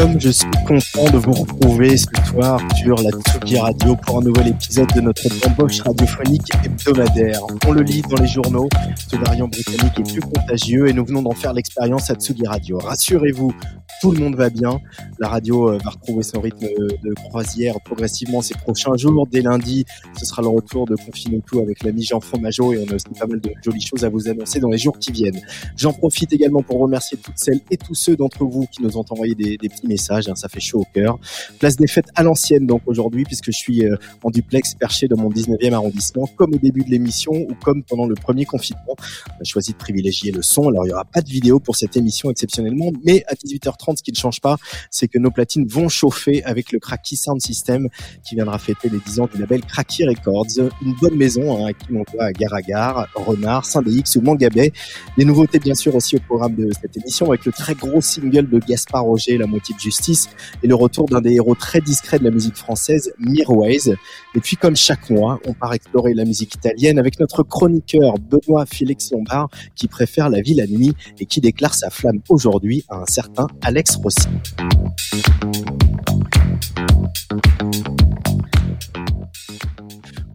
Comme je suis content de vous retrouver ce soir sur la Tsugi Radio pour un nouvel épisode de notre embauche radiophonique hebdomadaire. On le lit dans les journaux, ce variant britannique est plus contagieux et nous venons d'en faire l'expérience à Tsugi Radio. Rassurez-vous, tout le monde va bien. La radio euh, va retrouver son rythme de croisière progressivement ces prochains jours. Dès lundi, ce sera le retour de Confine tout avec l'ami Jean Fromageau et on a aussi pas mal de jolies choses à vous annoncer dans les jours qui viennent. J'en profite également pour remercier toutes celles et tous ceux d'entre vous qui nous ont envoyé des, des petits messages. hein, ça fait chaud au cœur. Place des fêtes à l'ancienne donc aujourd'hui puisque je suis euh, en duplex perché dans mon 19e arrondissement comme au début de l'émission ou comme pendant le premier confinement. On a choisi de privilégier le son. Alors il n'y aura pas de vidéo pour cette émission exceptionnellement, mais à 18h30 ce qui ne change pas, c'est que nos platines vont chauffer avec le Cracky Sound System qui viendra fêter les 10 ans du label Cracky Records. Une bonne maison hein, à qui on doit à Gare à Gare, Renard, Saint-Dix ou Mangabé. Des nouveautés bien sûr aussi au programme de cette émission avec le très gros single de Gaspard Roger, La moitié justice, et le retour d'un des héros très discrets de la musique française, Mirwais. Et puis comme chaque mois, on part explorer la musique italienne avec notre chroniqueur Benoît Félix Lombard qui préfère la vie la nuit et qui déclare sa flamme aujourd'hui à un certain Alex Rossi.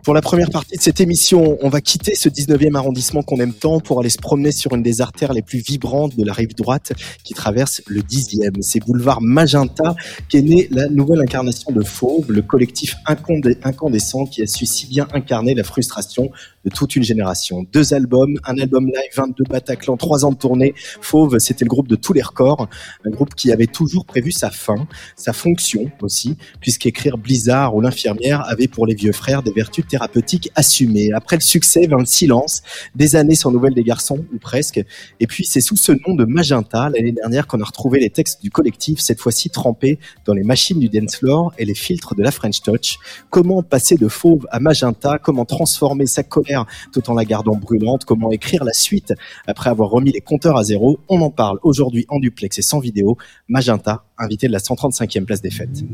Pour la première partie de cette émission, on va quitter ce 19e arrondissement qu'on aime tant pour aller se promener sur une des artères les plus vibrantes de la rive droite qui traverse le 10e. C'est boulevard Magenta qu'est née la nouvelle incarnation de Fauve, le collectif incandescent qui a su si bien incarner la frustration de toute une génération. Deux albums, un album live, 22 Bataclan, trois ans de tournée. Fauve, c'était le groupe de tous les records, un groupe qui avait toujours prévu sa fin, sa fonction aussi, puisqu'écrire Blizzard ou l'infirmière avait pour les vieux frères des vertus thérapeutiques assumées. Après le succès vint le silence, des années sans nouvelles des garçons, ou presque. Et puis c'est sous ce nom de Magenta, l'année dernière, qu'on a retrouvé les textes du collectif, cette fois-ci trempés dans les machines du dance floor et les filtres de la French Touch. Comment passer de Fauve à Magenta? Comment transformer sa colère tout en la gardant brûlante? Comment écrire la suite après avoir remis les compteurs à zéro? On en parle aujourd'hui en duplex et sans vidéo. Magenta, invité de la 135e place des fêtes.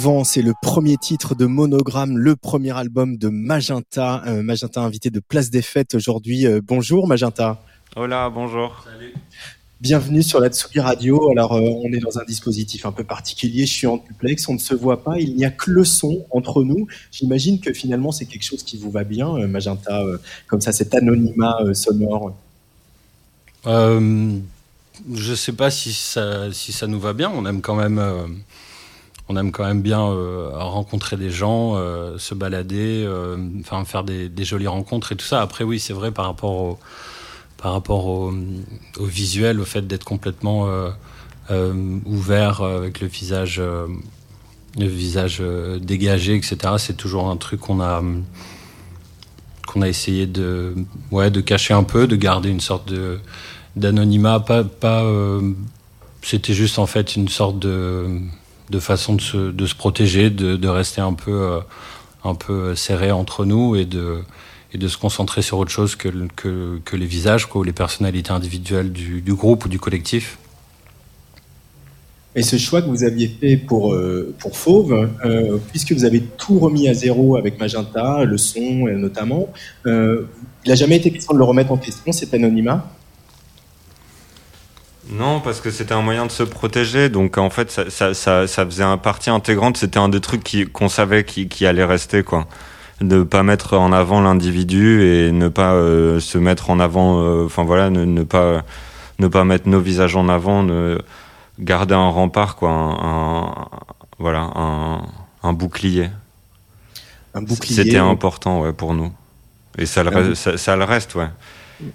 Avant, c'est le premier titre de Monogramme, le premier album de Magenta. Euh, Magenta invité de Place des Fêtes aujourd'hui. Euh, bonjour Magenta. Hola, bonjour. Salut. Bienvenue sur la Tsugi Radio. Alors, euh, on est dans un dispositif un peu particulier. Je suis en duplex, on ne se voit pas. Il n'y a que le son entre nous. J'imagine que finalement, c'est quelque chose qui vous va bien, Magenta, comme ça, cet anonymat sonore. Euh, je sais pas si ça, si ça nous va bien. On aime quand même on aime quand même bien euh, rencontrer des gens, euh, se balader, euh, enfin faire des, jolies rencontres et tout ça. Après, oui, c'est vrai par rapport au, visuel, au fait d'être complètement ouvert avec le visage, dégagé, etc. C'est toujours un truc qu'on a essayé de, cacher un peu, de garder une sorte d'anonymat. Pas c'était juste en fait une sorte de de façon de se, de se protéger, de, de, rester un peu, euh, un peu serré entre nous et de, et de se concentrer sur autre chose que, que, les visages, quoi, ou les personnalités individuelles du, du, groupe ou du collectif. Et ce choix que vous aviez fait pour, euh, pour Fauve, euh, puisque vous avez tout remis à zéro avec Magenta, le son notamment, il n'a jamais été question de le remettre en question, cet anonymat non, parce que c'était un moyen de se protéger. Donc en fait, ça, ça, ça, ça faisait un partie intégrante. C'était un des trucs qu'on savait qui, qui, allait rester, quoi. Ne pas mettre en avant l'individu et ne pas euh, se mettre en avant. Euh, enfin voilà, ne, ne, pas ne pas mettre nos visages en avant, ne garder un rempart, quoi. Un, voilà, un, un bouclier. Un bouclier. C'était important, ouais, pour nous. Et ça le, ça, ça le reste, ouais.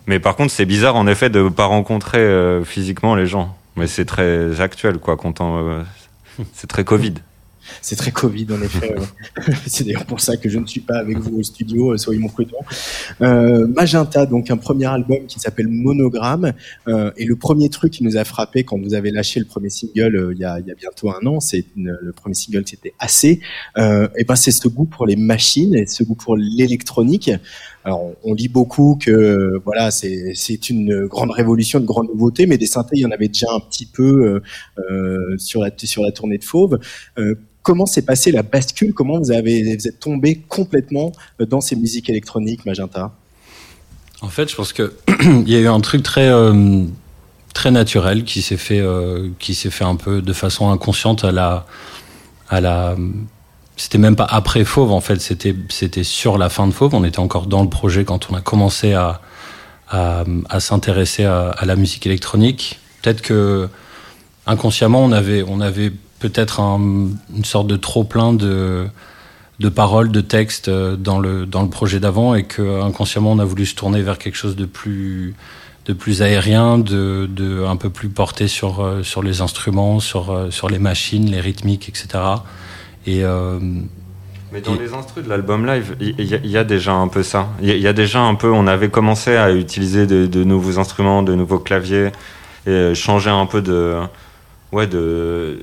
Mais par contre, c'est bizarre en effet de ne pas rencontrer euh, physiquement les gens. Mais c'est très actuel, quoi. Euh, c'est très Covid. C'est très Covid, en effet. c'est d'ailleurs pour ça que je ne suis pas avec vous au studio, euh, soyez mon prudents. Euh, Magenta, donc un premier album qui s'appelle Monogramme. Et le premier truc qui nous a frappé quand vous avez lâché le premier single il, y a, il y a bientôt un an, c'est le premier single c'était assez. et ben c'est ce goût pour les machines et ce goût pour l'électronique. Alors, on, lit beaucoup que voilà, c'est une grande révolution, une grande nouveauté, mais des synthés, il y en avait déjà un petit peu euh, sur la sur la tournée de Fauve. Euh, comment s'est passée la bascule? Comment vous avez vous êtes tombé complètement euh, dans ces musiques électroniques, Magenta? En fait, je pense que il y a eu un truc très très naturel qui s'est fait qui s'est fait un peu de façon inconsciente à la à la c'était même pas après Fauve en fait, c'était c'était sur la fin de Fauve. On était encore dans le projet quand on a commencé à à, s'intéresser à, la musique électronique. Peut-être que inconsciemment on avait on avait peut-être un, une sorte de trop plein de de paroles, de textes euh, dans le dans le projet d'avant et que inconsciemment on a voulu se tourner vers quelque chose de plus de plus aérien, de, de un peu plus porté sur euh, sur les instruments, sur euh, sur les machines, les rythmiques, etc. Et euh, mais dans les instrus de l'album live, il y, y, a déjà un peu ça. Il y, y, a déjà un peu, on avait commencé à utiliser de, de, nouveaux instruments, de nouveaux claviers, et changer un peu de, ouais, de,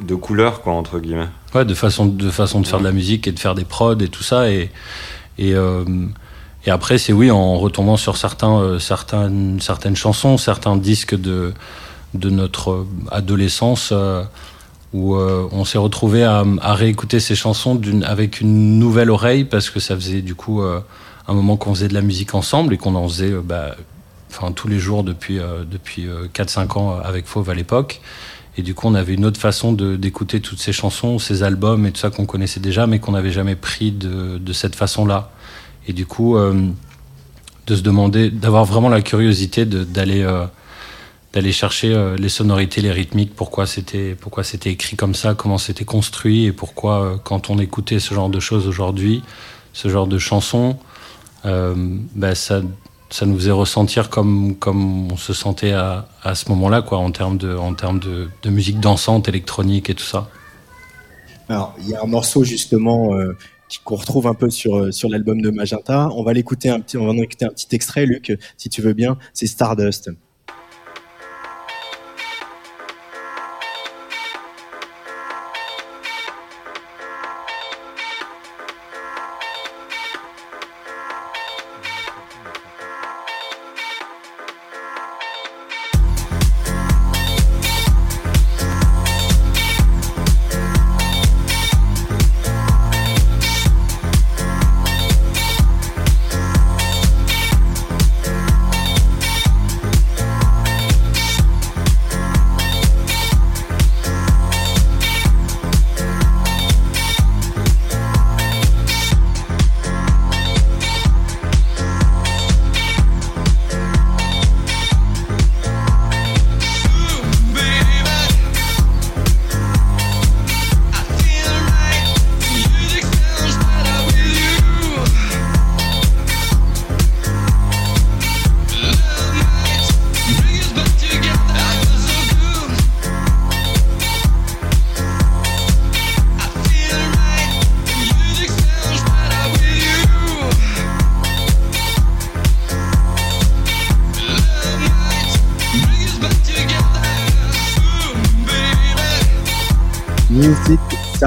de couleur, quoi, entre guillemets. Ouais, de façon de, façon de faire de la musique et de faire des prods et tout ça. Et, et, euh, et après, c'est oui, en retombant sur certains, euh, certaines, certaines chansons, certains disques de, de notre adolescence. Euh, où euh, on s'est retrouvé à, réécouter ces chansons avec une nouvelle oreille parce que ça faisait du coup euh, un moment qu'on faisait de la musique ensemble et qu'on en faisait euh, bah, tous les jours depuis depuis 4-5 ans avec Fauve à l'époque. Et du coup on avait une autre façon d'écouter toutes ces chansons ces albums et tout ça qu'on connaissait déjà mais qu'on n'avait jamais pris de, de, cette façon là et du coup de se demander d'avoir vraiment la curiosité d'aller d'aller chercher euh, les sonorités, les rythmiques, pourquoi c'était pourquoi c'était écrit comme ça, comment c'était construit et pourquoi euh, quand on écoutait ce genre de choses aujourd'hui, ce genre de chansons, euh, bah, ça ça nous faisait ressentir comme comme on se sentait à, à ce moment-là quoi en termes de en termes de, musique dansante, électronique et tout ça. Alors il y a un morceau justement qu'on retrouve un peu sur sur l'album de Magenta. On va l'écouter un petit on va écouter un petit extrait Luc si tu veux bien. C'est Stardust.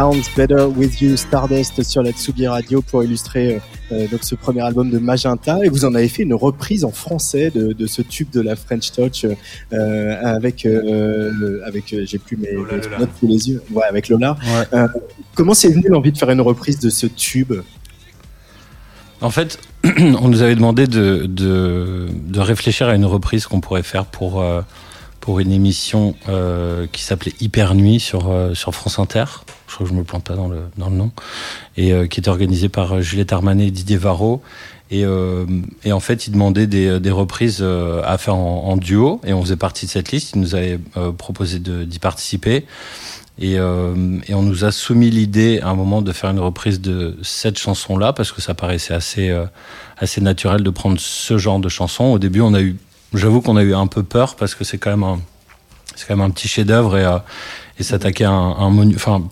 Sounds Better With You Stardust sur la Tsugi Radio pour illustrer euh, donc ce premier album de Magenta. Et vous en avez fait une reprise en français de, de ce tube de la French Touch euh, avec euh, avec j'ai plus mes, notes sous les yeux. Ouais avec Lola. Ouais. comment c'est venu l'envie de faire une reprise de ce tube? En fait on nous avait demandé de, de, de réfléchir à une reprise qu'on pourrait faire pour pour une émission euh, qui s'appelait Hyper Nuit sur, euh, sur France Inter. Je crois que je me plante pas dans le, dans le nom. Et euh, qui était organisée par Juliette Armanet et Didier Varro. Et, et en fait, il demandait des, des reprises à faire en, duo. Et on faisait partie de cette liste. Il nous avait proposé d'y participer. Et, et, on nous a soumis l'idée à un moment de faire une reprise de cette chanson-là, parce que ça paraissait assez, assez naturel de prendre ce genre de chanson. Au début, on a eu J'avoue qu'on a eu un peu peur parce que c'est quand même un, c'est quand même un petit chef-d'œuvre et, euh, et s'attaquer à un, monument, enfin,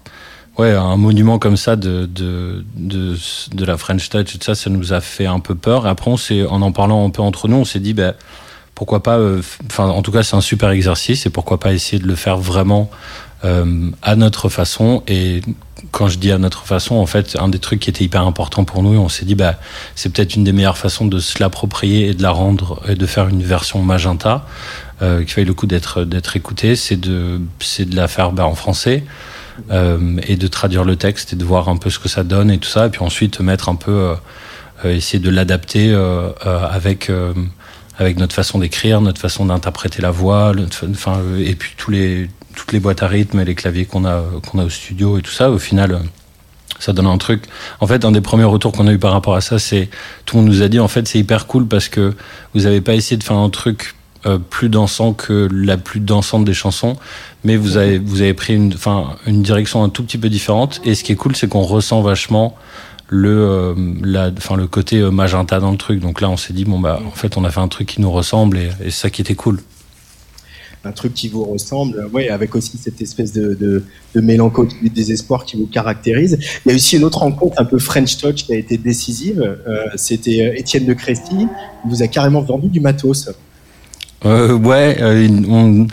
ouais, un monument comme ça de, de, de, la French Touch tout ça, ça nous a fait un peu peur. Après, on en en parlant un peu entre nous, on s'est dit, ben, pourquoi pas, euh, enfin, en tout cas, c'est un super exercice et pourquoi pas essayer de le faire vraiment euh, à notre façon. Et quand je dis à notre façon, en fait, un des trucs qui était hyper important pour nous, on s'est dit, bah, c'est peut-être une des meilleures façons de se l'approprier et de la rendre et de faire une version magenta euh, qui fait le coup d'être d'être écoutée, c'est de c'est de la faire bah, en français. Euh, et de traduire le texte et de voir un peu ce que ça donne et tout ça et puis ensuite mettre un peu euh, euh essayer de l'adapter euh, avec avec notre façon d'écrire notre façon d'interpréter la voix enfin et puis tous les toutes les boîtes à rythme et les claviers qu'on a, qu'on a au studio et tout ça, au final, ça donne un truc. En fait, un des premiers retours qu'on a eu par rapport à ça, c'est tout le monde nous a dit en fait c'est hyper cool parce que vous avez pas essayé de faire un truc euh, plus dansant que la plus dansante des chansons, mais vous avez vous avez pris une enfin une direction un tout petit peu différente. Et ce qui est cool, c'est qu'on ressent vachement le euh, la enfin le côté euh, magenta dans le truc. Donc là, on s'est dit bon bah en fait on a fait un truc qui nous ressemble et c'est ça qui était cool un truc qui vous ressemble, ouais, avec aussi cette espèce de, de, de mélancolie, de désespoir qui vous caractérise. Il y a aussi une autre rencontre un peu French Touch qui a été décisive. Euh, C'était euh, Étienne de Crécy, qui vous a carrément vendu du matos. Euh, ouais, euh, on,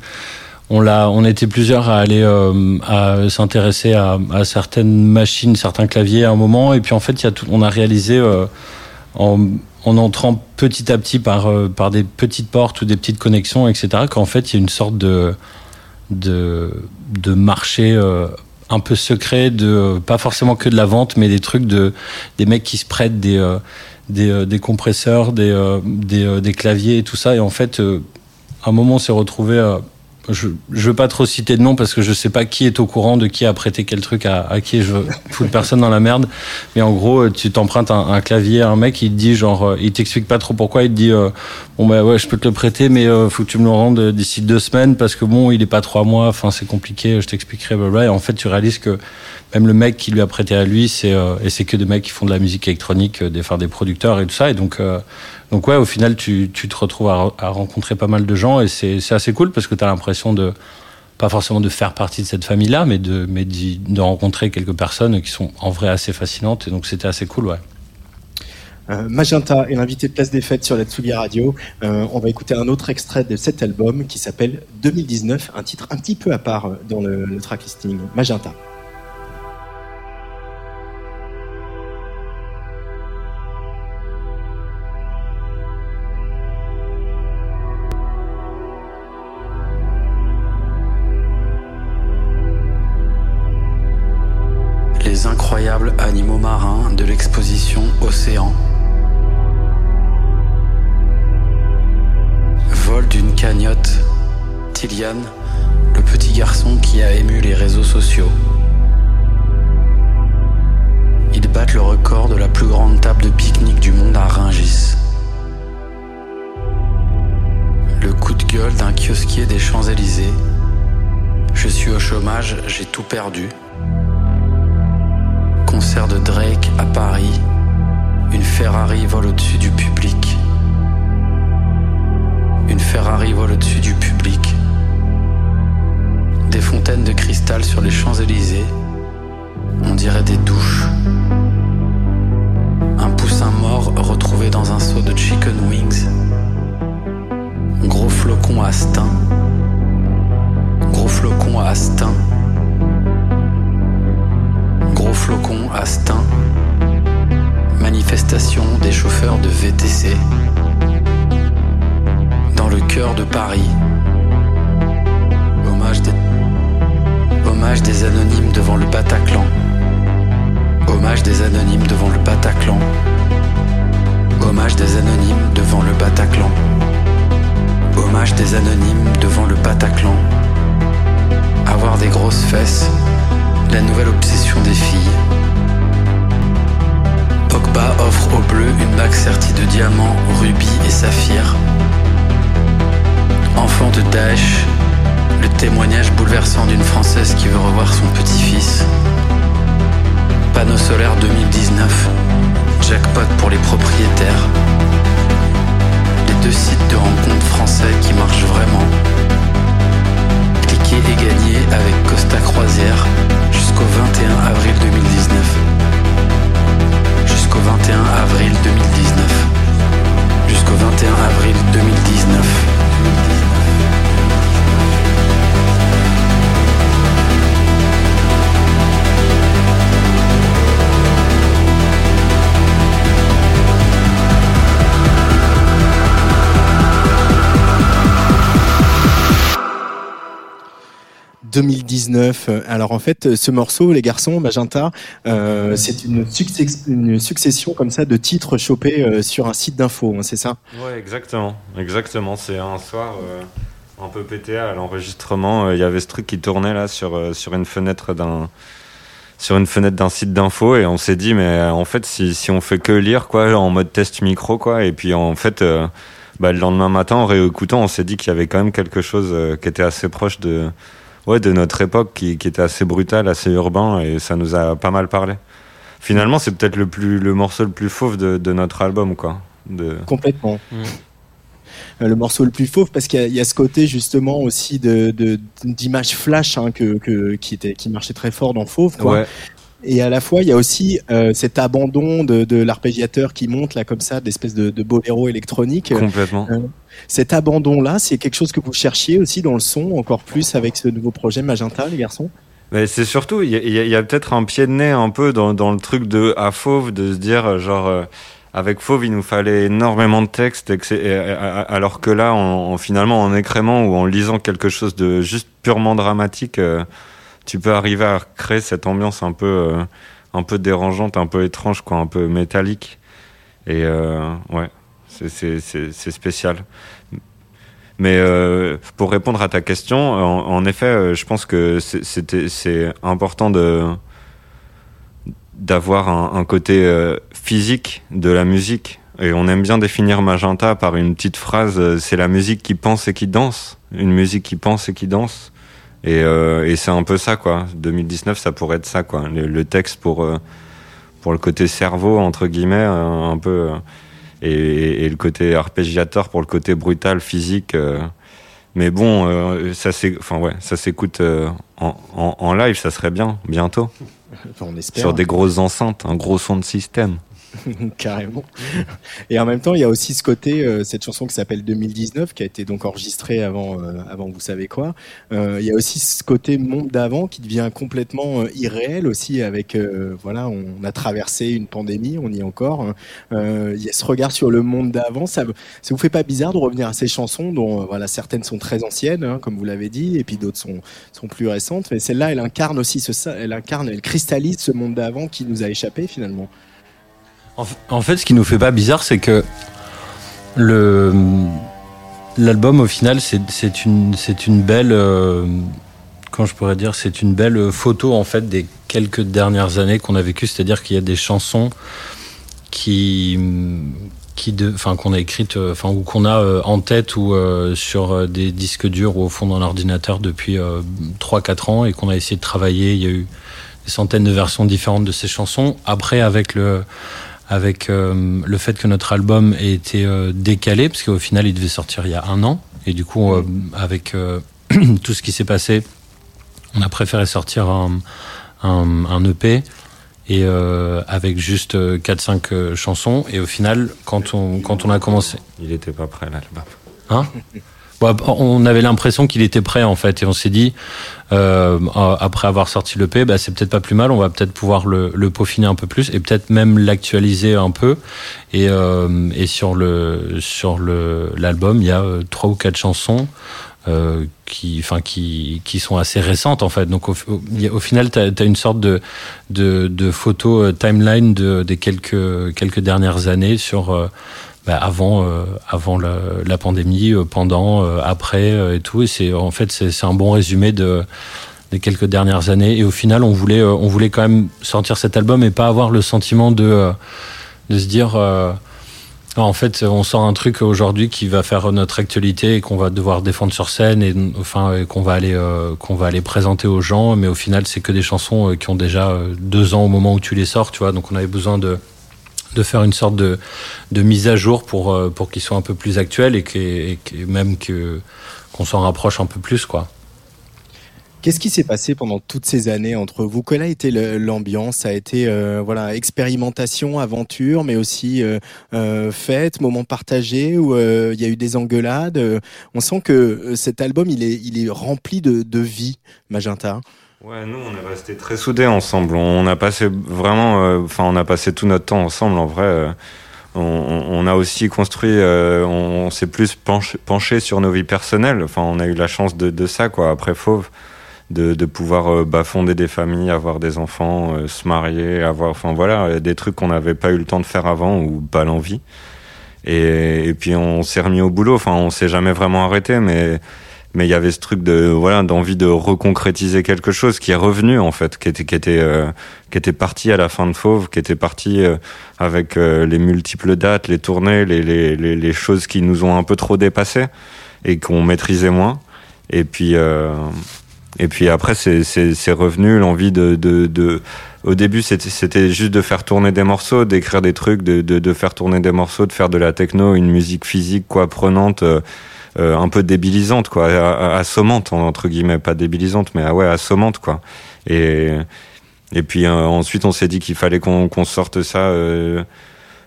on on était plusieurs à aller à s'intéresser à, certaines machines, certains claviers à un moment, et puis en fait, il on a réalisé en en entrant petit à petit par, euh, par des petites portes ou des petites connexions, etc., qu'en fait, il y a une sorte de, de, de marché euh, un peu secret, de, pas forcément que de la vente, mais des trucs de, des mecs qui se prêtent des, euh, des, des, compresseurs, des, des, des, claviers et tout ça. Et en fait, à un moment, on s'est retrouvé je, je veux pas trop citer de nom parce que je sais pas qui est au courant de qui a prêté quel truc à, à qui je fous personne dans la merde. Mais en gros, tu t'empruntes un, un, clavier à un mec, il te dit genre, euh, il t'explique pas trop pourquoi, il te dit, euh, bon bah ouais, je peux te le prêter, mais euh, faut que tu me le rendes d'ici deux semaines parce que bon, il est pas trois mois, enfin c'est compliqué, je t'expliquerai, blablabla. Et en fait, tu réalises que même le mec qui lui a prêté à lui, c'est et c'est que des mecs qui font de la musique électronique, des, faire des producteurs et tout ça. Et donc donc ouais, au final, tu, tu te retrouves à, rencontrer pas mal de gens et c'est assez cool parce que tu as l'impression de pas forcément de faire partie de cette famille-là, mais de mais de rencontrer quelques personnes qui sont en vrai assez fascinantes et donc c'était assez cool, ouais. Euh, Magenta est l'invité de Place des Fêtes sur la Tsugi Radio. Euh, on va écouter un autre extrait de cet album qui s'appelle 2019, un titre un petit peu à part dans le, le track listing. Magenta. Vol d'une cagnotte, Tiliane, le petit garçon qui a ému les réseaux sociaux. Ils battent le record de la plus grande table de pique-nique du monde à Ringis. Le coup de gueule d'un kiosquier des Champs-Élysées. Je suis au chômage, j'ai tout perdu concert de Drake à Paris, une Ferrari vole au-dessus du public. Une Ferrari vole au-dessus du public. Des fontaines de cristal sur les Champs-Élysées, on dirait des douches. 2019. Alors en fait, ce morceau, les garçons, Magenta, euh, c'est une, succession comme ça de titres chopés euh, sur un site d'info, hein, c'est ça? Ouais, exactement, exactement. C'est un soir euh, un peu pété à l'enregistrement. Il y avait ce truc qui tournait là sur sur une fenêtre d'un sur une fenêtre d'un site d'info et on s'est dit mais en fait si, si on fait que lire quoi en mode test micro quoi et puis en fait bah, le lendemain matin en réécoutant on s'est dit qu'il y avait quand même quelque chose qui était assez proche de ouais, de notre époque qui, qui, était assez brutal, assez urbain, et ça nous a pas mal parlé. Finalement, c'est peut-être le, plus, le morceau le plus fauve de, de notre album, quoi. De... Complètement. Mm. Euh, le morceau le plus fauve parce qu'il y, y, a ce côté justement aussi de d'image flash hein, que, que, qui était qui marchait très fort dans Fauve quoi. Ouais. Et à la fois, il y a aussi euh, cet abandon de, de l'arpégiateur qui monte là comme ça, d'espèce de, de boléro électronique. Complètement. Euh, cet abandon-là, c'est quelque chose que vous cherchiez aussi dans le son, encore plus avec ce nouveau projet Magenta, les garçons? C'est surtout, il y a, peut-être un pied de nez un peu dans, dans le truc de à Fauve, de se dire euh, genre euh, avec Fauve il nous fallait énormément de texte, alors que là, en, finalement en écrémant ou en lisant quelque chose de juste purement dramatique, tu peux arriver à créer cette ambiance un peu un peu dérangeante, un peu étrange, quoi, un peu métallique. Et ouais, c'est spécial. Mais euh, pour répondre à ta question, en, effet, euh, je pense que c'est important de d'avoir un, un, côté euh, physique de la musique. Et on aime bien définir Magenta par une petite phrase, euh, c'est la musique qui pense et qui danse. Une musique qui pense et qui danse. Et, et c'est un peu ça, quoi. 2019, ça pourrait être ça, quoi. Le, le texte pour, pour le côté cerveau, entre guillemets, un peu et, et, le côté arpégiateur pour le côté brutal, physique. Euh. mais bon, euh, ça ouais, s'écoute euh, en, en, en, live, ça serait bien bientôt. On espère. Sur des grosses enceintes, un gros son de système. Carrément. Et en même temps, il y a aussi ce côté, euh, cette chanson qui s'appelle 2019, qui a été donc enregistrée avant, euh, avant vous savez quoi. Euh, il y a aussi ce côté monde d'avant qui devient complètement irréel aussi avec, voilà, on a traversé une pandémie, on y est encore. Hein. il y a ce regard sur le monde d'avant. Ça, ça vous fait pas bizarre de revenir à ces chansons dont, voilà, certaines sont très anciennes, hein, comme vous l'avez dit, et puis d'autres sont, plus récentes. Mais celle-là, elle incarne aussi elle incarne, elle cristallise ce monde d'avant qui nous a échappé finalement. En fait, ce qui nous fait pas bizarre, c'est que le l'album, au final, c'est une c'est une belle euh, je pourrais dire, c'est une belle photo en fait des quelques dernières années qu'on a vécues. C'est-à-dire qu'il y a des chansons qui qui enfin qu'on a écrites, euh, enfin ou qu'on a euh, en tête ou euh, sur des disques durs ou au fond d'un ordinateur depuis 3-4 ans et qu'on a essayé de travailler. Il y a eu des centaines de versions différentes de ces chansons. Après, avec le avec euh, le fait que notre album ait été euh, décalé, parce qu'au final, il devait sortir il y a un an. Et du coup, euh, avec tout ce qui s'est passé, on a préféré sortir un, un, un EP et avec juste 4-5 chansons. Et au final, quand on, quand on a commencé. Il était pas prêt, l'album. Hein? on avait l'impression qu'il était prêt en fait et on s'est dit euh, après avoir sorti le P, bah, c'est peut-être pas plus mal, on va peut-être pouvoir le, le, peaufiner un peu plus et peut-être même l'actualiser un peu. Et, euh, et sur le sur le l'album, il y a euh, trois ou quatre chansons. Euh, qui, qui, qui sont assez récentes en fait. Donc au, au, final, tu as, une sorte de, de, de photo euh, timeline de, des quelques, quelques dernières années sur bah, avant, euh, avant la, la pandémie, euh, pendant, euh, après et tout. Et c'est en fait c'est un bon résumé de des quelques dernières années. Et au final, on voulait on voulait quand même sortir cet album et pas avoir le sentiment de de se dire en fait, on sort un truc aujourd'hui qui va faire notre actualité et qu'on va devoir défendre sur scène et enfin qu'on va aller qu'on va aller présenter aux gens. Mais au final, c'est que des chansons qui ont déjà deux ans au moment où tu les sors, tu vois. Donc, on avait besoin de de faire une sorte de, de mise à jour pour, euh, pour qu'ils soient un peu plus actuels et, que, même que, qu'on s'en rapproche un peu plus. quoi. Qu'est-ce qui s'est passé pendant toutes ces années entre vous? Quelle a été l'ambiance? Ça a été euh, voilà expérimentation, aventure, mais aussi euh, fête, moment partagé où il y a eu des engueulades? On sent que cet album il est il est rempli de, de vie, Magenta. Ouais, nous, on est resté très soudés ensemble. On a passé vraiment, euh, enfin, on a passé tout notre temps ensemble. En vrai, euh, on, a aussi construit, euh, on, s'est plus penché, sur nos vies personnelles. Enfin, on a eu la chance de, ça, quoi. Après Fauve, de, de pouvoir bah, fonder des familles, avoir des enfants, se marier, avoir, enfin voilà, des trucs qu'on n'avait pas eu le temps de faire avant ou pas l'envie. Et, et puis on s'est remis au boulot. Enfin, on s'est jamais vraiment arrêté, mais mais il y avait ce truc de voilà d'envie de reconcrétiser quelque chose qui est revenu en fait qui était qui était euh, qui était parti à la fin de Fauve qui était parti euh, avec euh, les multiples dates les tournées les, les, les, choses qui nous ont un peu trop dépassé et qu'on maîtrisait moins. Et puis et puis après c'est c'est revenu l'envie de, de, de au début c'était c'était juste de faire tourner des morceaux d'écrire des trucs de, de de faire tourner des morceaux de faire de la techno une musique physique quoi prenante euh, un peu débilisante, quoi, assommante entre guillemets, pas débilisante, mais ah ouais, assommante, quoi. Et et puis euh, ensuite, on s'est dit qu'il fallait qu'on qu'on sorte ça euh,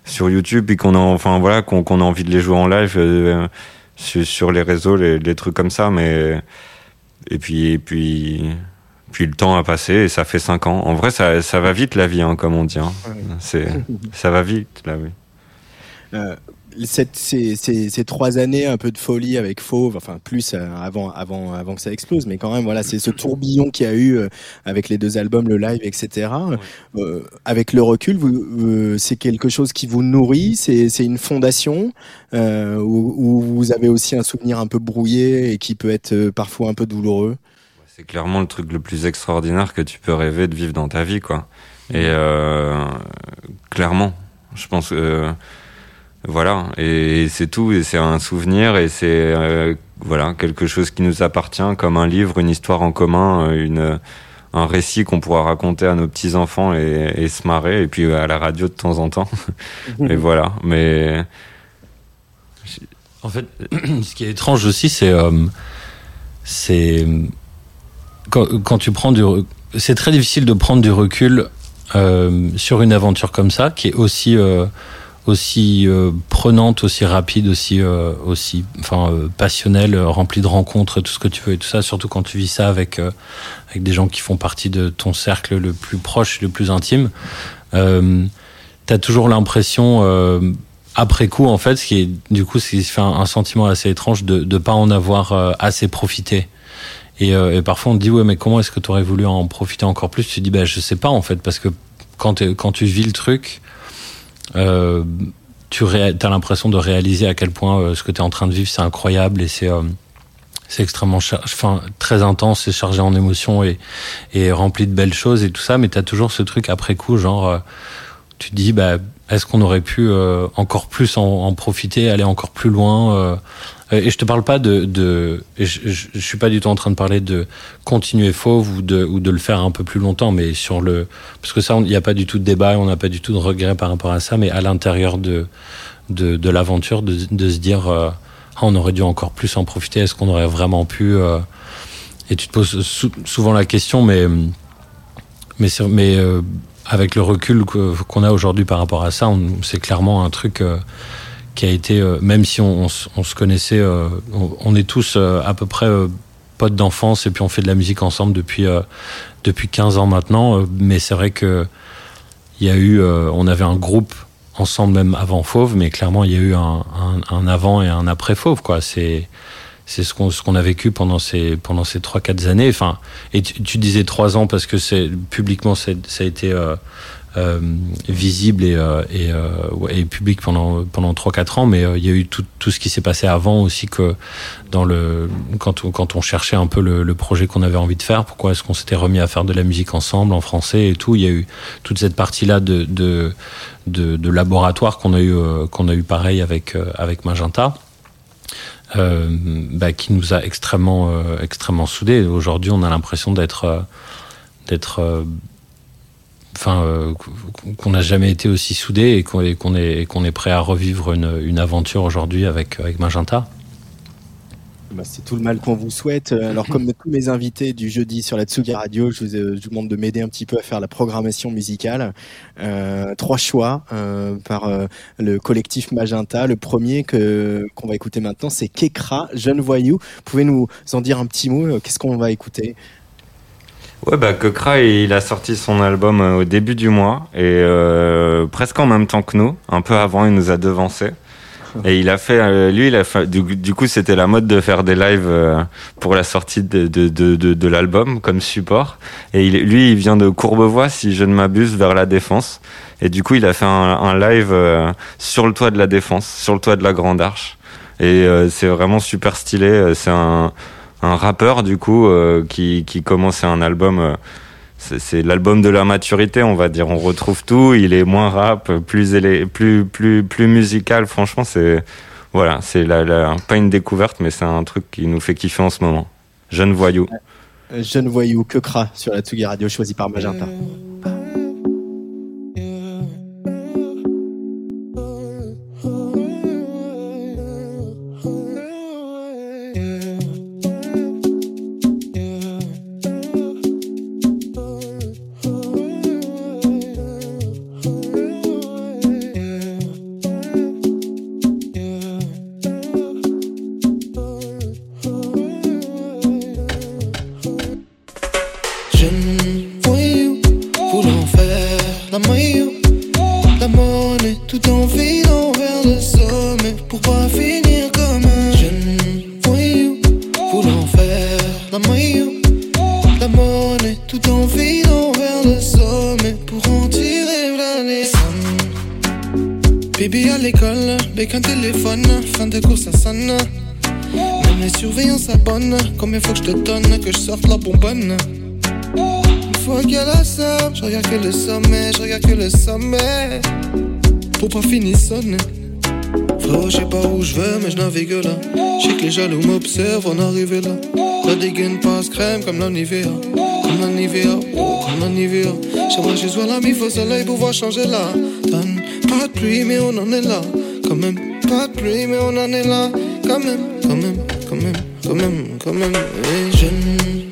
sur YouTube, et qu'on a, enfin voilà, qu'on qu'on a envie de les jouer en live sur, sur, les réseaux, les, les, trucs comme ça, mais et puis et puis puis le temps a passé et ça fait cinq ans. En vrai, ça, ça va vite la vie, hein, comme on dit. Hein. C'est, ça va vite la vie. Cette, ces, ces, ces, trois années un peu de folie avec Fauve, enfin plus euh, avant, avant, avant que ça explose, mais quand même, voilà, c'est ce tourbillon qu'il y a eu euh, avec les deux albums, le live, etc. Euh, avec le recul, vous, c'est quelque chose qui vous nourrit, c'est une fondation euh, où, où, vous avez aussi un souvenir un peu brouillé et qui peut être parfois un peu douloureux? C'est clairement le truc le plus extraordinaire que tu peux rêver de vivre dans ta vie, quoi. Et clairement, je pense que voilà, et c'est tout, et c'est un souvenir, et c'est euh, voilà quelque chose qui nous appartient, comme un livre, une histoire en commun, euh, une un récit qu'on pourra raconter à nos petits enfants et, et, se marrer, et puis à la radio de temps en temps. et voilà, mais en fait, ce qui est étrange aussi, c'est euh, c'est quand, quand, tu prends du, c'est très difficile de prendre du recul euh, sur une aventure comme ça, qui est aussi euh, aussi euh, prenante, aussi rapide, aussi, euh, aussi enfin, euh, passionnelle, euh, remplie de rencontres, tout ce que tu veux et tout ça, surtout quand tu vis ça avec, avec des gens qui font partie de ton cercle le plus proche, le plus intime. tu as toujours l'impression, après coup, en fait, ce qui est, du coup, ce qui fait un, sentiment assez étrange de ne pas en avoir assez profité. Et, et, parfois, on te dit, ouais, mais comment est-ce que tu aurais voulu en profiter encore plus? Tu dis, bah, je sais pas, en fait, parce que quand, quand tu vis le truc, euh, tu as l'impression de réaliser à quel point euh, ce que tu es en train de vivre, c'est incroyable et c'est euh, c'est extrêmement enfin, très intense c'est chargé en émotions et, et rempli de belles choses et tout ça, mais tu as toujours ce truc après coup, genre, tu te dis, bah, est-ce qu'on aurait pu encore plus en, en, profiter, aller encore plus loin euh, et je te parle pas de, de je, je, suis pas du tout en train de parler de continuer fauve ou de, ou de le faire un peu plus longtemps, mais sur le, parce que ça, il n'y a pas du tout de débat, on n'a pas du tout de regret par rapport à ça, mais à l'intérieur de, de, de l'aventure, de, de, se dire, euh, ah, on aurait dû encore plus en profiter, est-ce qu'on aurait vraiment pu, euh, et tu te poses souvent la question, mais, mais, mais avec le recul qu'on a aujourd'hui par rapport à ça, c'est clairement un truc qui a été, même si on, se connaissait, on, est tous à peu près potes d'enfance et puis on fait de la musique ensemble depuis depuis 15 ans maintenant. mais c'est vrai que il y a eu, on avait un groupe ensemble même avant Fauve, mais clairement il y a eu un, avant et un après Fauve, quoi. C'est c'est ce qu'on ce qu'on a vécu pendant ces pendant ces trois quatre années. Enfin, et tu, disais trois ans parce que c'est publiquement ça a été euh, euh, visible et, euh, et, et, public pendant pendant trois quatre ans, mais il y a eu tout, tout ce qui s'est passé avant aussi que dans le quand on, quand on cherchait un peu le, le projet qu'on avait envie de faire, pourquoi est-ce qu'on s'était remis à faire de la musique ensemble en français et tout. Il y a eu toute cette partie là de, de de, de laboratoire qu'on a eu qu'on a eu pareil avec avec Magenta. Euh, bah, qui nous a extrêmement, euh, extrêmement soudés. Aujourd'hui, on a l'impression d'être, euh, d'être, enfin, qu'on n'a jamais été aussi soudés et qu'on est, qu'on est, prêt à revivre une, une aventure aujourd'hui avec, avec Magenta. Bah, c'est tout le mal qu'on vous souhaite. Euh, alors, comme tous mes invités du jeudi sur la Tsugi Radio, je vous, euh, je vous demande de m'aider un petit peu à faire la programmation musicale. Euh, trois choix euh, par euh, le collectif Magenta. Le premier que qu'on va écouter maintenant, c'est Kekra, Jeune Voyou. Pouvez nous en dire un petit mot? Qu'est-ce qu'on va écouter? Ouais, bah, Kekra, il a sorti son album au début du mois et presque en même temps que nous. Un peu avant, il nous a devancé. Et il a fait, euh, lui, il a fait, du, coup, c'était la mode de faire des lives euh, pour la sortie de, de, de, de, l'album comme support. Et lui, il vient de Courbevoie, si je ne m'abuse, vers la Défense. Et du coup, il a fait un, un live euh, sur le toit de la Défense, sur le toit de la Grande Arche. Et c'est vraiment super stylé. C'est un, un rappeur, du coup, qui, qui commençait un album c'est l'album de la maturité, on va dire. On retrouve tout. Il est moins rap, plus plus plus plus musical. Franchement, c'est voilà, c'est la, pas une découverte, mais c'est un truc qui nous fait kiffer en ce moment. Jeune voyou. Jeune voyou, que cra sur la Tsugi Radio, choisi par Magenta. On arrive là. La dégaine passe crème comme la Nivea. Comme la Nivea, oh, comme la Nivea. J'aimerais chez soi la mif au soleil pour voir changer la donne. Pas de pluie, mais on en est là. Quand même, pas de pluie, mais on en est là. Quand même, quand même, quand même, quand même, quand même. Et je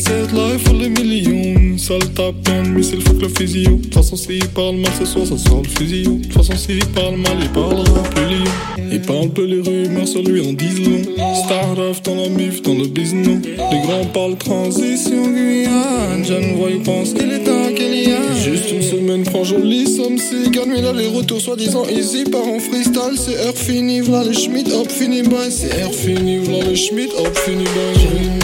cette life, faut les millions. Sale plein de missiles, faut que le physio. De toute façon, s'il parle mal ce soir, ça sort le fusil. De toute façon, s'il parle mal, il parlera plus lion. Il parle peu les rumeurs sur lui en disent long. Start off dans la mif, dans le business. Les grands parlent transition Guyane. Jeune voix, il pense qu'il est un a Juste une semaine, prend jolie somme. C'est gagne là les retours soi-disant easy. Part en freestyle, c'est heure finie. V'là les Schmidt, hop, fini, bye. C'est heure finie, v'là les Schmidt, hop, fini, bye.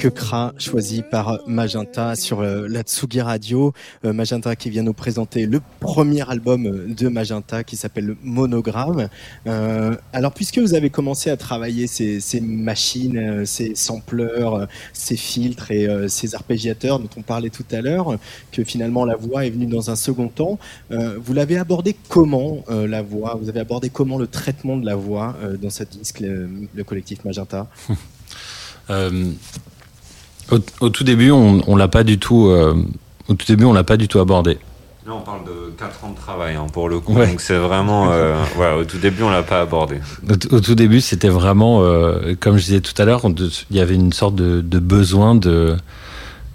Kekra, choisi par Magenta sur euh, la Tsugi Radio. Euh, Magenta qui vient nous présenter le premier album de Magenta qui s'appelle Monogramme. Euh, alors, puisque vous avez commencé à travailler ces, ces machines, ces sampleurs, ces filtres et ces arpégiateurs dont on parlait tout à l'heure, que finalement la voix est venue dans un second temps, vous l'avez abordé comment la voix? Vous avez abordé comment le traitement de la voix dans ce disque, le, collectif Magenta? au, tout début, on, on l'a pas du tout. Euh, au tout début, on l'a pas du tout abordé. Là, on parle de 4 ans de travail hein, pour le coup. Donc c'est vraiment. Euh, au tout début, on l'a pas abordé. Au, tout début, c'était vraiment, euh, comme je disais tout à l'heure, il y avait une sorte de, de, besoin de,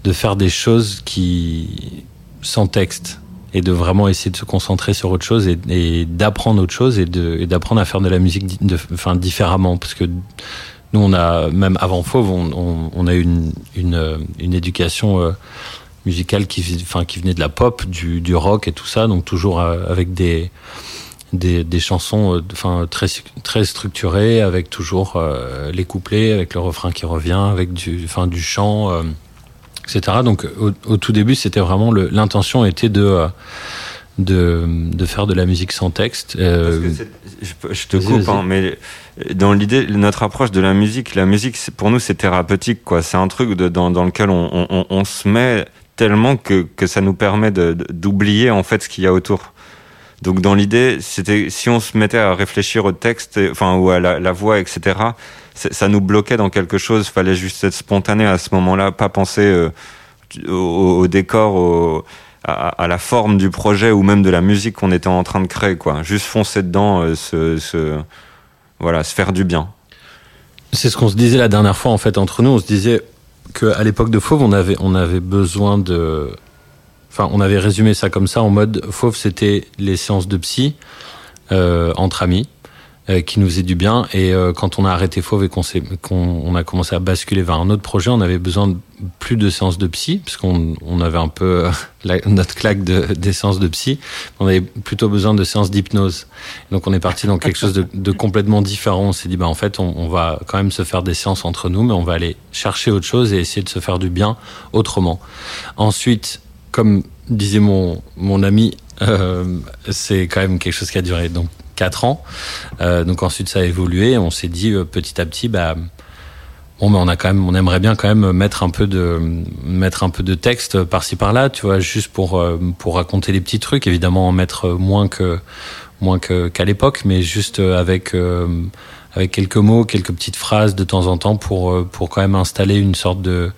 de faire des choses qui sans texte et de vraiment essayer de se concentrer sur autre chose et, et d'apprendre autre chose et d'apprendre à faire de la musique de, enfin, différemment parce que nous, on a, même avant Fauve, on, a eu une, une, éducation euh, musicale qui, enfin, qui venait de la pop, du, du rock et tout ça, donc toujours euh, avec des, des, des chansons euh, enfin, très, très structurées, avec toujours les couplets, avec le refrain qui revient, avec du, enfin, du chant, etc. Donc au, tout début, c'était vraiment l'intention était de de, de faire de la musique sans texte. Euh, je, te coupe, hein, mais dans l'idée, notre approche de la musique, la musique, pour nous, c'est thérapeutique, quoi. C'est un truc de, dans, dans lequel on, on, on, se met tellement que, que ça nous permet d'oublier en fait ce qu'il y a autour. Donc dans l'idée, c'était si on se mettait à réfléchir au texte, enfin ou à la, la voix, etc. Ça nous bloquait dans quelque chose. Fallait juste être spontané à ce moment-là, pas penser euh, au, au, décor, au, à, la forme du projet ou même de la musique qu'on était en train de créer, quoi. Juste foncer dedans, euh, se, voilà, se faire du bien. C'est ce qu'on se disait la dernière fois en fait entre nous. On se disait qu'à l'époque de Fauve, on avait, on avait besoin de, enfin, on avait résumé ça comme ça en mode Fauve, c'était les séances de psy euh, entre amis. Euh, qui nous faisait du bien. Et euh, quand on a arrêté Fauve et qu'on qu'on a commencé à basculer vers un autre projet, on avait besoin de plus de séances de psy, parce qu'on on avait un peu la, notre claque de, des séances de psy. On avait plutôt besoin de séances d'hypnose. Donc on est parti dans quelque chose de, de complètement différent. On s'est dit, bah en fait, on, on, va quand même se faire des séances entre nous, mais on va aller chercher autre chose et essayer de se faire du bien autrement. Ensuite, comme disait mon, mon ami, euh, c'est quand même quelque chose qui a duré donc 4 ans. Euh, donc ensuite ça a évolué. On s'est dit euh, petit à petit, bah bon, mais on a quand même, on aimerait bien quand même mettre un peu de mettre un peu de texte par-ci par-là, tu vois, juste pour euh, pour raconter les petits trucs. Évidemment, en mettre moins que moins que qu'à l'époque, mais juste avec avec quelques mots, quelques petites phrases de temps en temps pour pour quand même installer une sorte de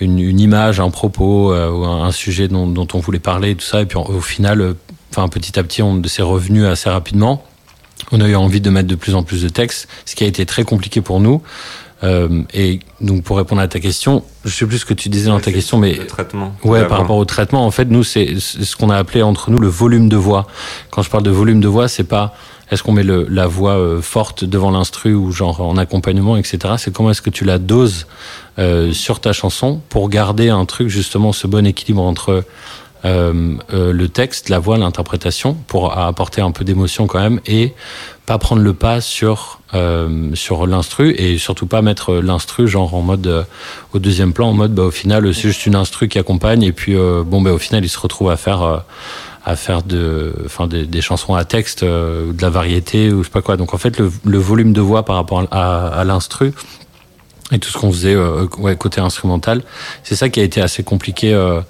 une, image, un propos un, sujet dont, dont on voulait parler et tout ça. Et puis au final, enfin petit à petit, on s'est revenu assez rapidement on a eu envie de mettre de plus en plus de textes, ce qui a été très compliqué pour nous. Euh, et donc pour répondre à ta question, je sais plus ce que tu disais dans ta question, mais le traitement. Ouais, par rapport au traitement, en fait, nous c'est ce qu'on a appelé entre nous le volume de voix. Quand je parle de volume de voix, c'est pas est-ce qu'on met le, la voix euh, forte devant l'instru ou genre en accompagnement, etc. C'est comment est-ce que tu la doses euh, sur ta chanson pour garder un truc justement ce bon équilibre entre euh, euh, le texte, la voix, l'interprétation, pour apporter un peu d'émotion quand même, et pas prendre le pas sur euh, sur l'instru et surtout pas mettre l'instru genre en mode euh, au deuxième plan, en mode bah, au final c'est juste une instru qui accompagne et puis euh, bon bah au final il se retrouve à faire à faire de, enfin des, des, chansons à texte, de la variété ou je sais pas quoi. Donc en fait le, le volume de voix par rapport à, à l'instru et tout ce qu'on faisait ouais, côté instrumental, c'est ça qui a été assez compliqué euh,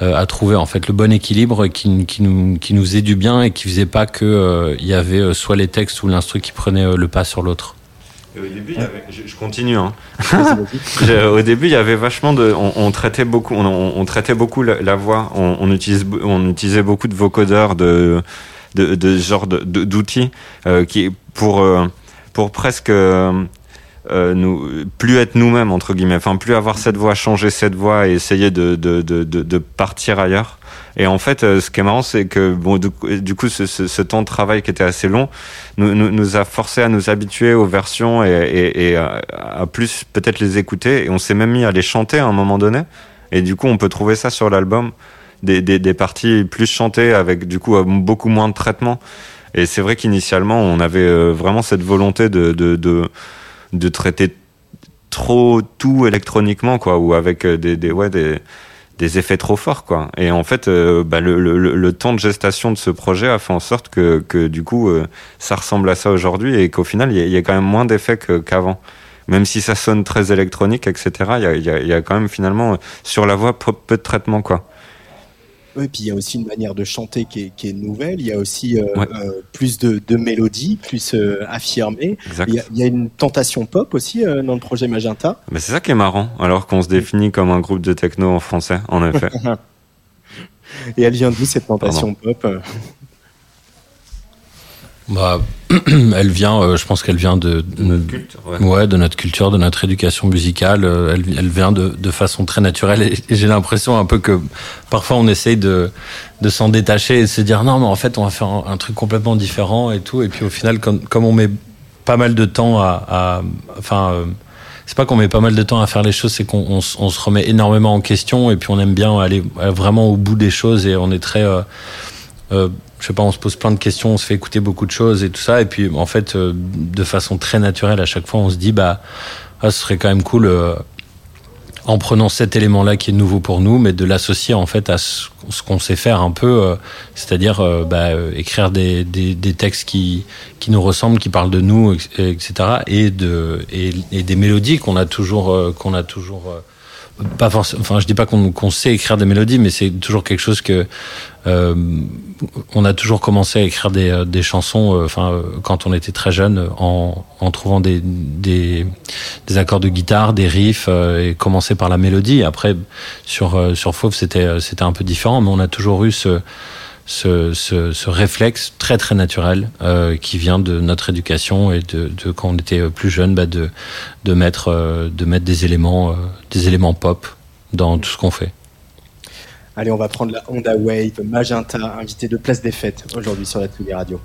à trouver en fait le bon équilibre qui, qui, nous, qui nous faisait du bien et qui faisait pas que euh, il y avait euh, soit les textes ou l'instru qui prenait le pas sur l'autre. Au début, y avait, je, je, continue. Hein. au début, il y avait vachement de, on, on traitait beaucoup, on, on, traitait beaucoup la, la voix. On, on, utilise, on utilisait beaucoup de vocodeurs, de, de, de ce genre d'outils euh, qui pour pour presque euh, nous, plus être nous-mêmes entre guillemets, enfin plus avoir cette voix, changer cette voix et essayer de, de, de, de, partir ailleurs. Et en fait, euh, ce qui est marrant, c'est que bon, du, coup, ce, ce, temps de travail qui était assez long nous, nous, nous, a forcé à nous habituer aux versions et, et, et à, à, plus peut-être les écouter. Et on s'est même mis à les chanter à un moment donné. Et du coup, on peut trouver ça sur l'album, des, des, des parties plus chantées avec du coup beaucoup moins de traitement. Et c'est vrai qu'initialement, on avait euh, vraiment cette volonté de, de, de de traiter trop tout électroniquement, quoi, ou avec des, des, ouais, des, des effets trop forts, quoi. Et en fait, bah, le, le, le, temps de gestation de ce projet a fait en sorte que, que du coup, ça ressemble à ça aujourd'hui et qu'au final, il y, y, a quand même moins d'effets qu'avant même si ça sonne très électronique, etc., il y a, y, y a, quand même finalement sur la voix peu, peu de traitement, quoi. Oui, puis il y a aussi une manière de chanter qui est, qui est nouvelle. Il y a aussi euh, ouais. euh, plus de, de mélodies, plus euh, affirmées. Il y, a, il y, a, une tentation pop aussi euh, dans le projet Magenta. Mais c'est ça qui est marrant, alors qu'on se définit comme un groupe de techno en français, en effet. Et elle vient d'où cette tentation Pardon. pop bah, elle vient, euh, je pense qu'elle vient de, de, notre culture, ouais. ouais. de notre culture, de notre éducation musicale. Euh, elle, elle vient de, de, façon très naturelle et, et j'ai l'impression un peu que parfois on essaye de, de s'en détacher et de se dire non, mais en fait on va faire un, un, truc complètement différent et tout. Et puis au final, comme, comme on met pas mal de temps à, enfin. Euh, c'est pas qu'on met pas mal de temps à faire les choses, c'est qu'on on, on se remet énormément en question et puis on aime bien aller vraiment au bout des choses et on est très euh, euh, je sais pas, on se pose plein de questions, on se fait écouter beaucoup de choses et tout ça. Et puis, en fait, euh, de façon très naturelle, à chaque fois, on se dit, bah, ah, ce serait quand même cool, euh, en prenant cet élément-là qui est nouveau pour nous, mais de l'associer en fait à ce, qu'on sait faire un peu, euh, c'est-à-dire bah, écrire des, des, des, textes qui, qui nous ressemblent, qui parlent de nous, etc. Et, de, et, et des mélodies qu'on a toujours, qu'on a toujours pas forcément, enfin, je dis pas qu'on qu sait écrire des mélodies, mais c'est toujours quelque chose que euh, on a toujours commencé à écrire des, des chansons, euh, enfin, euh, quand on était très jeune, en, en trouvant des, des, des, accords de guitare, des riffs, euh, et commencer par la mélodie. Après, sur sur Fauve, c'était c'était un peu différent, mais on a toujours eu ce ce, ce, réflexe très très naturel euh, qui vient de notre éducation et de, quand on était plus jeune bah de, de, mettre, euh, de mettre des éléments, euh, des éléments pop dans tout ce qu'on fait. Allez, on va prendre la Honda Wave Magenta, invité de Place des Fêtes aujourd'hui sur la Télé Radio.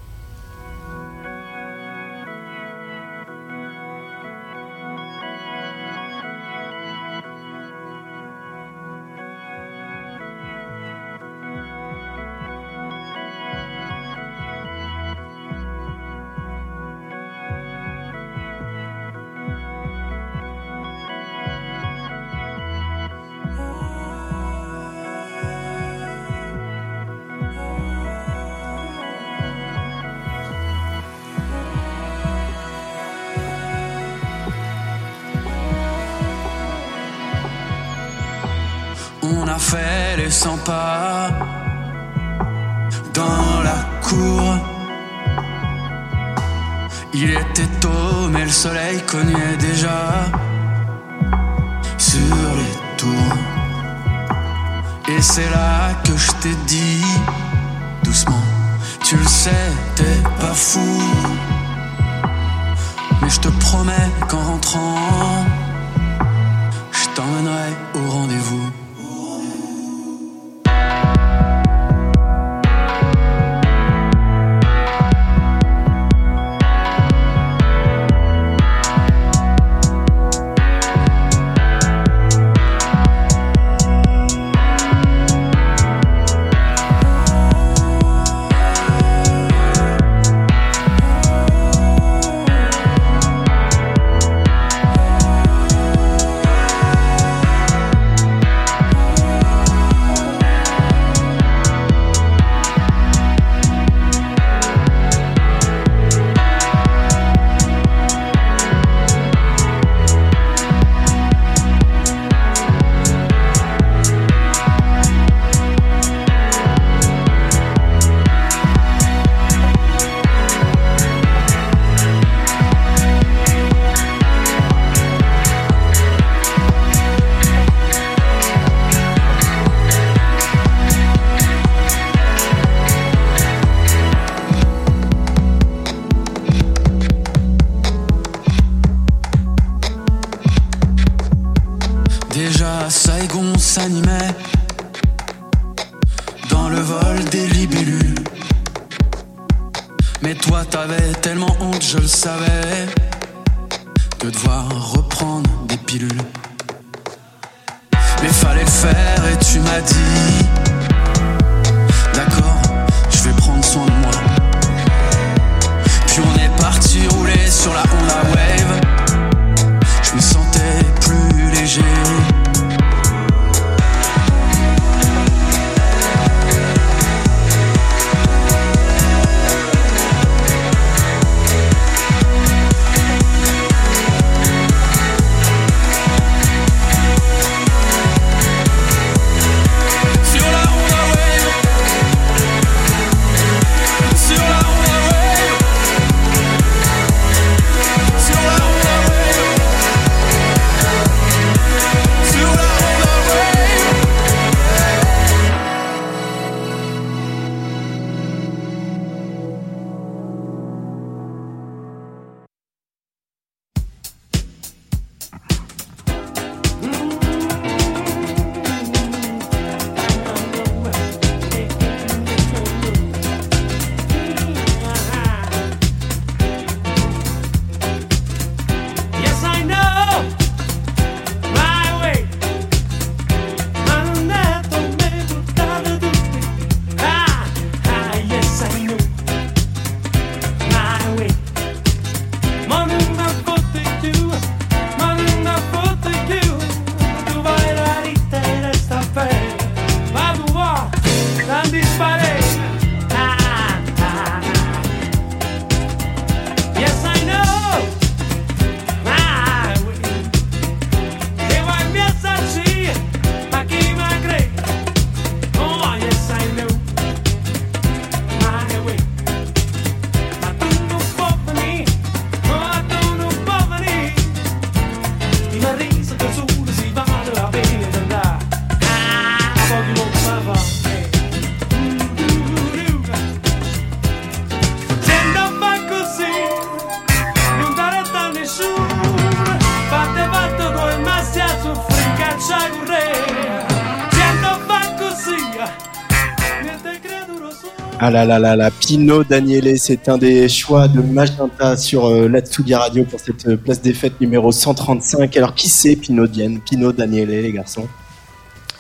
Ah là là là Pino Daniele, c'est un des choix de Magenta sur euh, la Radio pour cette euh, place des fêtes numéro 135. Alors qui c'est Pino, Pino Daniele, les garçons?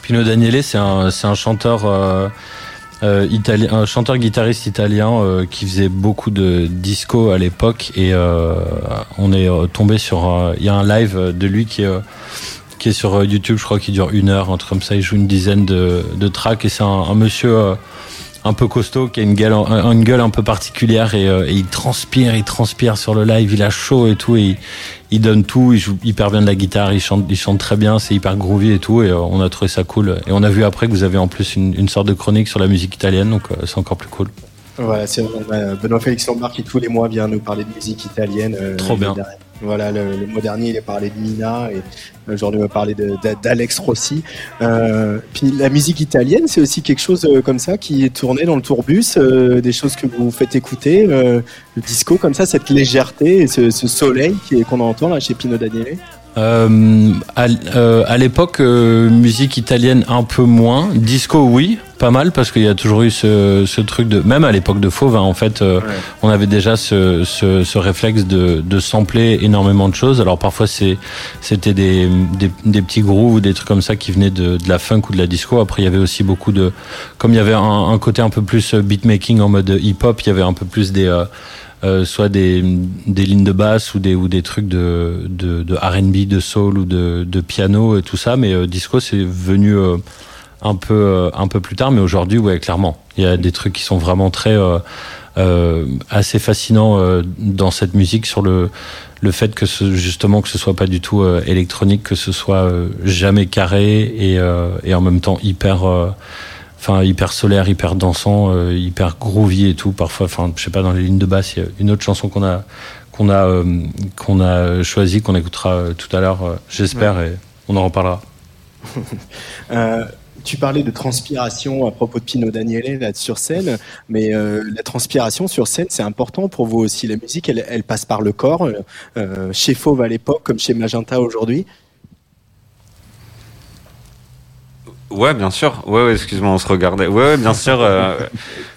Pino Daniele, c'est un, un chanteur euh, euh, italien, un chanteur guitariste italien qui faisait beaucoup de disco à l'époque et on est tombé sur, il y a un live de lui qui est qui est sur YouTube, je crois qu'il dure une heure, un truc comme ça. Il joue une dizaine de, de tracks et c'est un, monsieur un peu costaud qui a une gueule, un- une gueule un peu particulière et, euh, et il transpire, il transpire sur le live, il a chaud et tout et il, il donne tout, il joue hyper bien de la guitare, il chante, il chante très bien, c'est hyper groovy et tout et euh, on a trouvé ça cool. Et on a vu après que vous avez en plus une, une sorte de chronique sur la musique italienne donc euh, c'est encore plus cool. Voilà, c'est Benoît Félix Lombard qui tous les mois vient nous parler de musique italienne. Trop bien. Voilà, le, le mois dernier il a parlé de Mina et aujourd'hui il va parler d'Alex Rossi. Euh, puis la musique italienne, c'est aussi quelque chose euh, comme ça qui est tourné dans le tourbus, euh, des choses que vous faites écouter, euh, le disco comme ça, cette légèreté et ce, ce soleil qu'on entend là chez Pino Daniele. Euh, à euh, à l'époque, euh, musique italienne un peu moins. Disco, oui, pas mal, parce qu'il y a toujours eu ce, ce truc de. Même à l'époque de Fauve, hein, en fait, euh, on avait déjà ce, ce, ce réflexe de, de sampler énormément de choses. Alors parfois, c'était des, des, des petits grooves ou des trucs comme ça qui venaient de, de la funk ou de la disco. Après, il y avait aussi beaucoup de. Comme il y avait un, un côté un peu plus beatmaking en mode hip-hop, il y avait un peu plus des. Euh, soit des, des lignes de basse ou des, ou des trucs de, de, de R&B, de soul ou de, de piano et tout ça. Mais euh, disco, c'est venu euh, un, peu, euh, un peu plus tard. Mais aujourd'hui, ouais, clairement, il y a des trucs qui sont vraiment très euh, euh, assez fascinants dans cette musique sur le, le fait que ce, justement que ce soit pas du tout électronique, que ce soit jamais carré et, et en même temps hyper enfin hyper solaire, hyper dansant, euh, hyper groovy et tout. Parfois, enfin, je sais pas, dans les lignes de basse, il y a une autre chanson qu'on a qu'on a euh, qu'on a choisi, qu'on écoutera euh, tout à l'heure, j'espère, et on en reparlera. Tu parlais de transpiration à propos de Pino Daniele là sur scène, mais euh, la transpiration sur scène c'est important pour vous aussi. La musique elle, elle passe par le corps, euh, chez Fauve à l'époque comme chez Magenta aujourd'hui. Ouais, bien sûr. Ouais, ouais excuse-moi, on se regardait. Ouais, ouais bien sûr. Euh,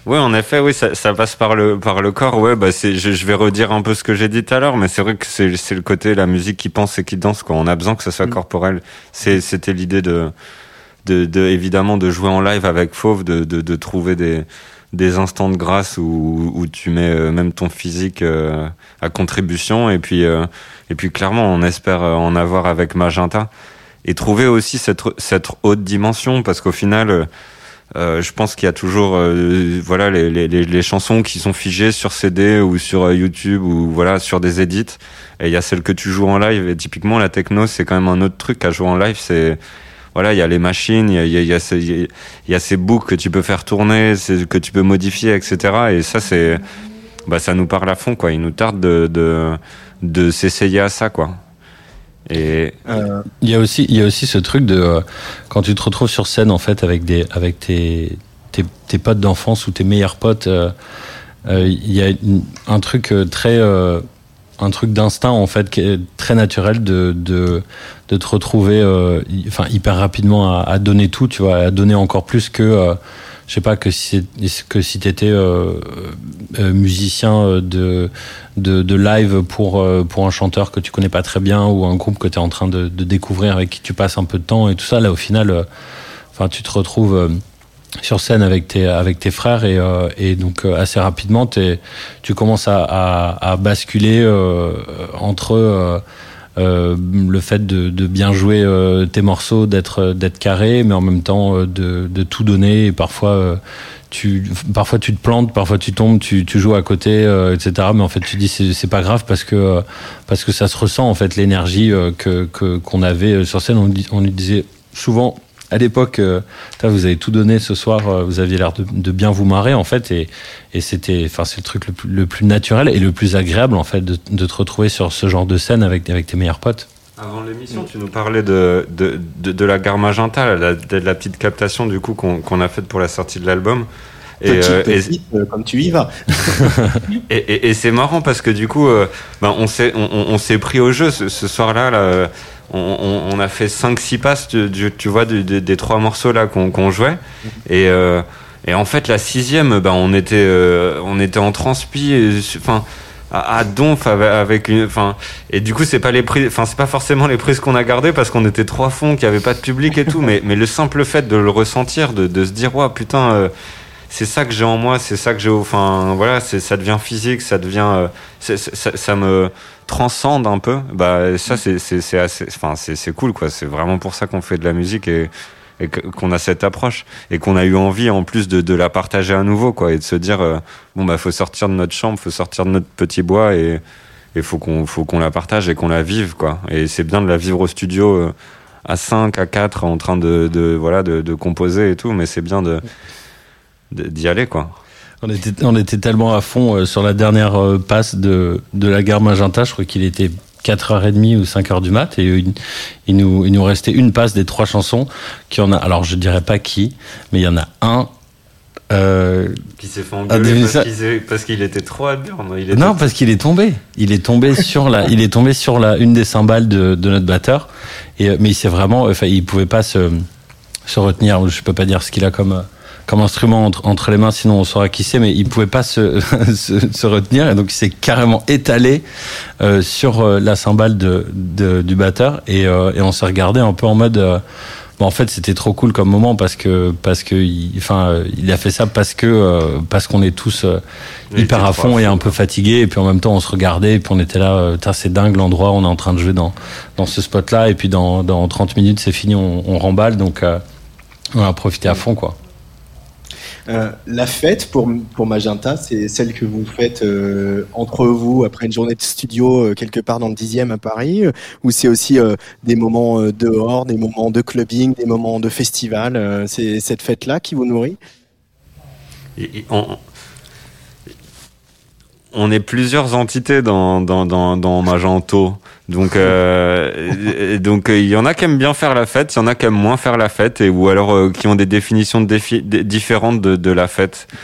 ouais, en effet, oui, ça, ça passe par le par le corps. Ouais, bah c'est, je, je vais redire un peu ce que j'ai dit tout à l'heure, mais c'est vrai que c'est c'est le côté la musique qui pense et qui danse. Quoi. On a besoin que ça soit Mm. corporel. C'est c'était l'idée de, de de évidemment de jouer en live avec Fauve, de de, de trouver des des instants de grâce où, où tu mets euh, même ton physique euh, à contribution et puis euh, et puis clairement on espère en avoir avec Magenta et trouver aussi cette cette haute dimension parce qu'au final euh, euh, je pense qu'il y a toujours euh, voilà les, les, les, chansons qui sont figées sur CD ou sur YouTube ou voilà sur des edits et il y a celles que tu joues en live et typiquement la techno c'est quand même un autre truc à jouer en live c'est voilà, il y a les machines, il y a, ces, y que tu peux faire tourner, que tu peux modifier, etc. Et ça, c'est, bah, ça nous parle à fond, quoi. Il nous tarde de, de, de s'essayer à ça, quoi. Et euh... il y a aussi, il y a aussi ce truc de euh, quand tu te retrouves sur scène en fait avec des, avec tes, tes, tes potes d'enfance ou tes meilleurs potes, euh, il y a une, un truc très un truc d'instinct en fait qui est très naturel de de, de te retrouver euh, enfin hyper rapidement à, à, donner tout tu vois à donner encore plus que euh, je sais pas que si que si t'étais euh, musicien de, de de live pour pour un chanteur que tu connais pas très bien ou un groupe que tu es en train de, découvrir avec qui tu passes un peu de temps et tout ça là au final enfin tu te retrouves sur scène avec tes avec tes frères et, euh, et donc euh, assez rapidement tu commences à, à, basculer euh, entre euh, le fait de, bien jouer tes morceaux d'être d'être carré mais en même temps de, tout donner. Et parfois tu parfois tu te plantes parfois tu tombes tu, tu joues à côté etc mais en fait tu dis c'est pas grave parce que parce que ça se ressent en fait l'énergie que qu'on avait sur scène. On, on lui disait souvent à l'époque, euh, vous avez tout donné ce soir, euh, vous aviez l'air de, de, bien vous marrer en fait, et, et c'était, enfin, c'est le truc le plus, le plus, naturel et le plus agréable en fait de, de, te retrouver sur ce genre de scène avec, avec tes meilleurs potes. Avant l'émission, tu nous parlais de, de, de, de la gare Magenta, la, de la petite captation du coup qu'on qu a faite pour la sortie de l'album. Et, petite, euh, et, comme tu y vas. et, et, et c'est marrant parce que du coup, euh, ben on s'est on, on s'est pris au jeu ce, ce soir-là. Là, on, on, a fait 5-6 passes, tu, vois, des, des trois morceaux là qu'on qu jouait. Et, euh, Et en fait, la sixième, ben, on était, euh, on était en transpi, enfin, à, à Donf avec, une, enfin, et du coup, c'est pas les prises, enfin, c'est pas forcément les prises qu'on a gardées parce qu'on était trois fonds, qu'il y avait pas de public et tout, mais, mais le simple fait de le ressentir, de, de se dire, ouais, putain, euh, c'est ça que j'ai en moi, c'est ça que j'ai, enfin, voilà, ça devient physique, ça devient, ça, ça, me transcende un peu. Bah, ça, c'est, c'est, assez, enfin, c'est, cool, quoi. C'est vraiment pour ça qu'on fait de la musique et, et qu'on a cette approche et qu'on a eu envie en plus de, de, la partager à nouveau quoi et de se dire euh, bon bah faut sortir de notre chambre faut sortir de notre petit bois et il faut qu'on faut qu'on la partage et qu'on la vive quoi et c'est bien de la vivre au studio euh, à 5 à 4 en train de, de voilà de, de, composer et tout mais c'est bien de d'y aller quoi on était, on était tellement à fond euh, sur la dernière passe de, de la gare Magenta, je crois qu'il était 4h30 ou 5h du mat et il, nous, il nous restait une passe des trois chansons qui en a alors je dirais pas qui mais il y en a un euh, qui s'est fait engueuler parce qu'il était trop à Non, parce qu'il est tombé. Il est tombé sur la, il est tombé sur la une des cymbales de, de notre batteur. Et mais il s'est vraiment, enfin, il pouvait pas se se retenir. Je peux pas dire ce qu'il a comme comme instrument entre, entre, les mains, sinon on saura qui c'est, mais il pouvait pas se, se, se, retenir, et donc il s'est carrément étalé euh, sur euh, la cymbale de, de, du batteur, et, euh, et on s'est regardé un peu en mode... Euh, bon, en fait, c'était trop cool comme moment parce que parce que il, enfin, euh, il a fait ça parce que parce qu'on est tous hyper à fond et un peu fatigués et puis en même temps on se regardait et puis on était là, c'est dingue l'endroit, on est en train de jouer dans dans ce spot là et puis dans dans 30 minutes c'est fini, on, on remballe donc on a profité à fond quoi. Euh, la fête pour, pour Magenta, c'est celle que vous faites euh, entre vous après une journée de studio euh, quelque part dans le 10e à Paris, ou c'est aussi des moments dehors, des moments de clubbing, des moments de festival. c'est cette fête-là qui vous nourrit? On, est plusieurs entités dans, dans, dans, dans Magento. Donc, euh, donc euh, il y en a qui aiment bien faire la fête, il y en a qui aiment moins faire la fête, et ou alors euh, qui ont des définitions différentes de, de, la fête.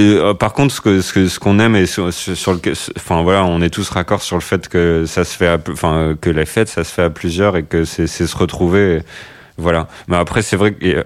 Euh, par contre, ce que ce qu'on aime et sur, sur, le, enfin voilà, on est tous raccord sur le fait que ça se fait, enfin que la fête, ça se fait à plusieurs et que c'est se retrouver, voilà. Mais après, c'est vrai que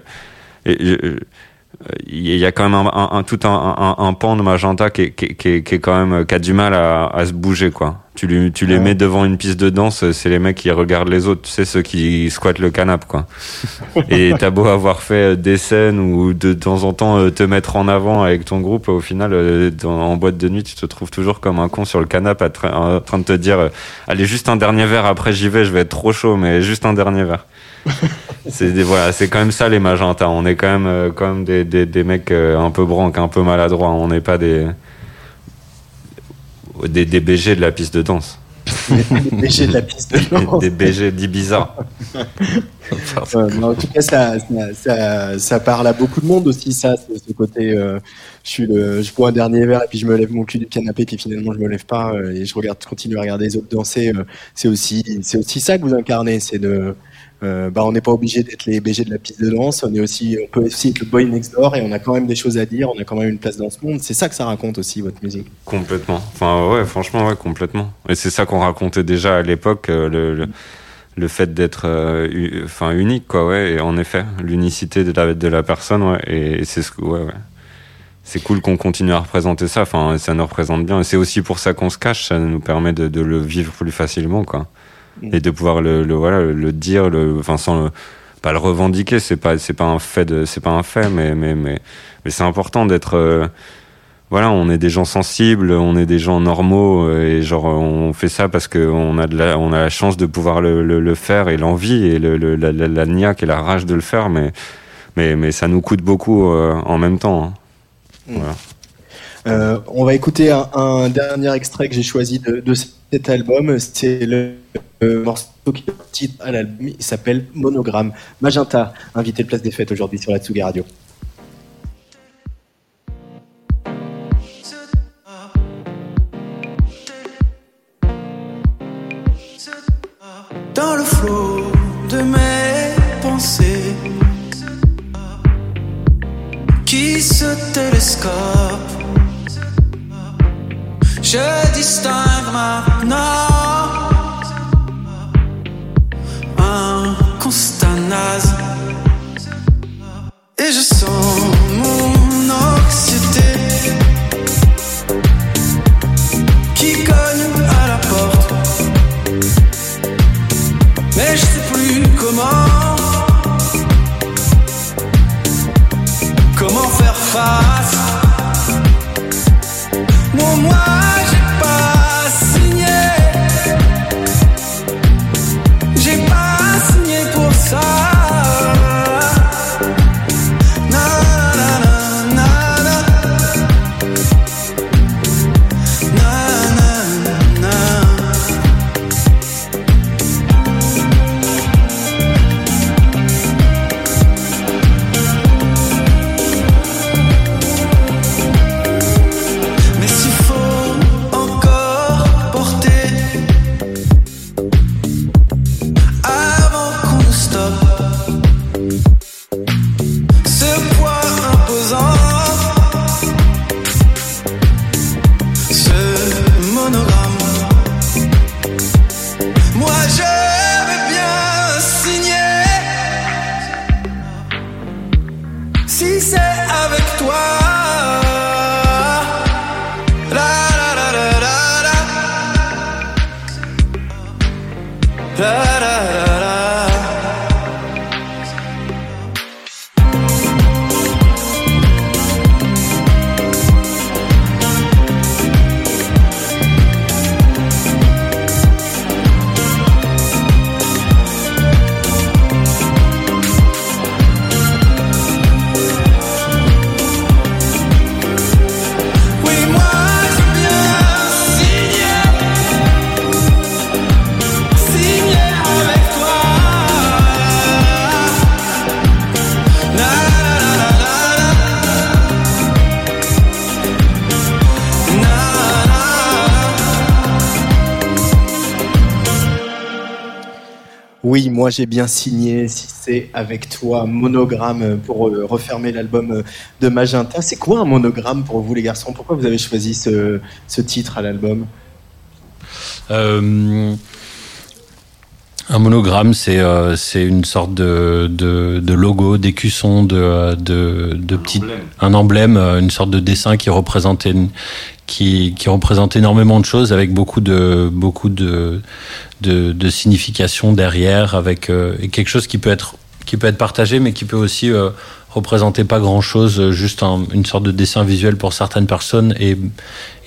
il y a quand même un, un, tout un, un, pan de magenta qui est, qui, qui, qui est quand même qui a du mal à, à se bouger quoi. Tu, lui, tu les mets devant une piste de danse, c'est les mecs qui regardent les autres, tu sais ceux qui squattent le canapé quoi. Et t'as beau avoir fait des scènes ou de temps en temps euh, te mettre en avant avec ton groupe, au final euh, en boîte de nuit tu te trouves toujours comme un con sur le canapé en train de te dire euh, allez juste un dernier verre après j'y vais, je vais être trop chaud mais juste un dernier verre c'est voilà, c'est quand même ça les magentas. On est quand même, euh, quand même des, des, des, mecs euh, un peu branques, un peu maladroits. On n'est pas des, des, des BG de la piste de danse. des BG de la piste de danse. Des, BG d'Ibiza. en tout cas, ça, ça, ça, parle à beaucoup de monde aussi, ça, ce, côté. Euh, je, suis le, je bois un dernier verre et puis je me lève mon cul du canapé, puis finalement je me lève pas et je regarde, continue à regarder les autres danser. c'est aussi, aussi ça que vous incarnez, c'est de euh, bah, on n'est pas obligé d'être les BG de la piste de danse, on, est aussi, on peut aussi être le boy next door et on a quand même des choses à dire, on a quand même une place dans ce monde. C'est ça que ça raconte aussi, votre musique. Complètement. Enfin, ouais, franchement, ouais, complètement. Et c'est ça qu'on racontait déjà à l'époque, euh, le, le, fait d'être euh, unique, quoi, ouais. Et en effet, l'unicité de la, de la personne, ouais. Et, c'est ce ouais, ouais. C'est cool qu'on continue à représenter ça, enfin, ça nous représente bien. C'est aussi pour ça qu'on se cache, ça nous permet de, de le vivre plus facilement, quoi et de pouvoir le, le voilà le dire le enfin sans pas le revendiquer c'est pas c'est pas un fait de c'est pas un fait mais mais mais, mais c'est important d'être euh, voilà on est des gens sensibles on est des gens normaux euh, et genre on fait ça parce que on a de la on a la chance de pouvoir le, le, le faire et l'envie et le, la, la, la, niaque et la rage de le faire mais mais mais ça nous coûte beaucoup euh, en même temps hein. mm. voilà. Euh, on va écouter un, un, dernier extrait que j'ai choisi de, de cet album. C'est le, morceau qui est titre à l'album. Il s'appelle Monogramme. Magenta, invité de Place des Fêtes aujourd'hui sur la Tsugi Radio. Dans le flot de mes pensées qui se télescope je distingue maintenant un constat naze. Et je sens oui, moi j'ai bien signé. Si c'est avec toi, monogramme pour euh, refermer l'album euh, de Magenta. C'est quoi un monogramme pour vous les garçons? Pourquoi vous avez choisi ce, ce titre à l'album? Euh, un monogramme, c'est euh, c'est une sorte de, de, de logo, d'écusson, de, de, de petit, un emblème, une sorte de dessin qui représente qui, qui représente énormément de choses avec beaucoup de beaucoup de de, de signification derrière, avec euh, quelque chose qui peut être qui peut être partagé, mais qui peut aussi euh, représenter pas grand chose, juste un, une sorte de dessin visuel pour certaines personnes et,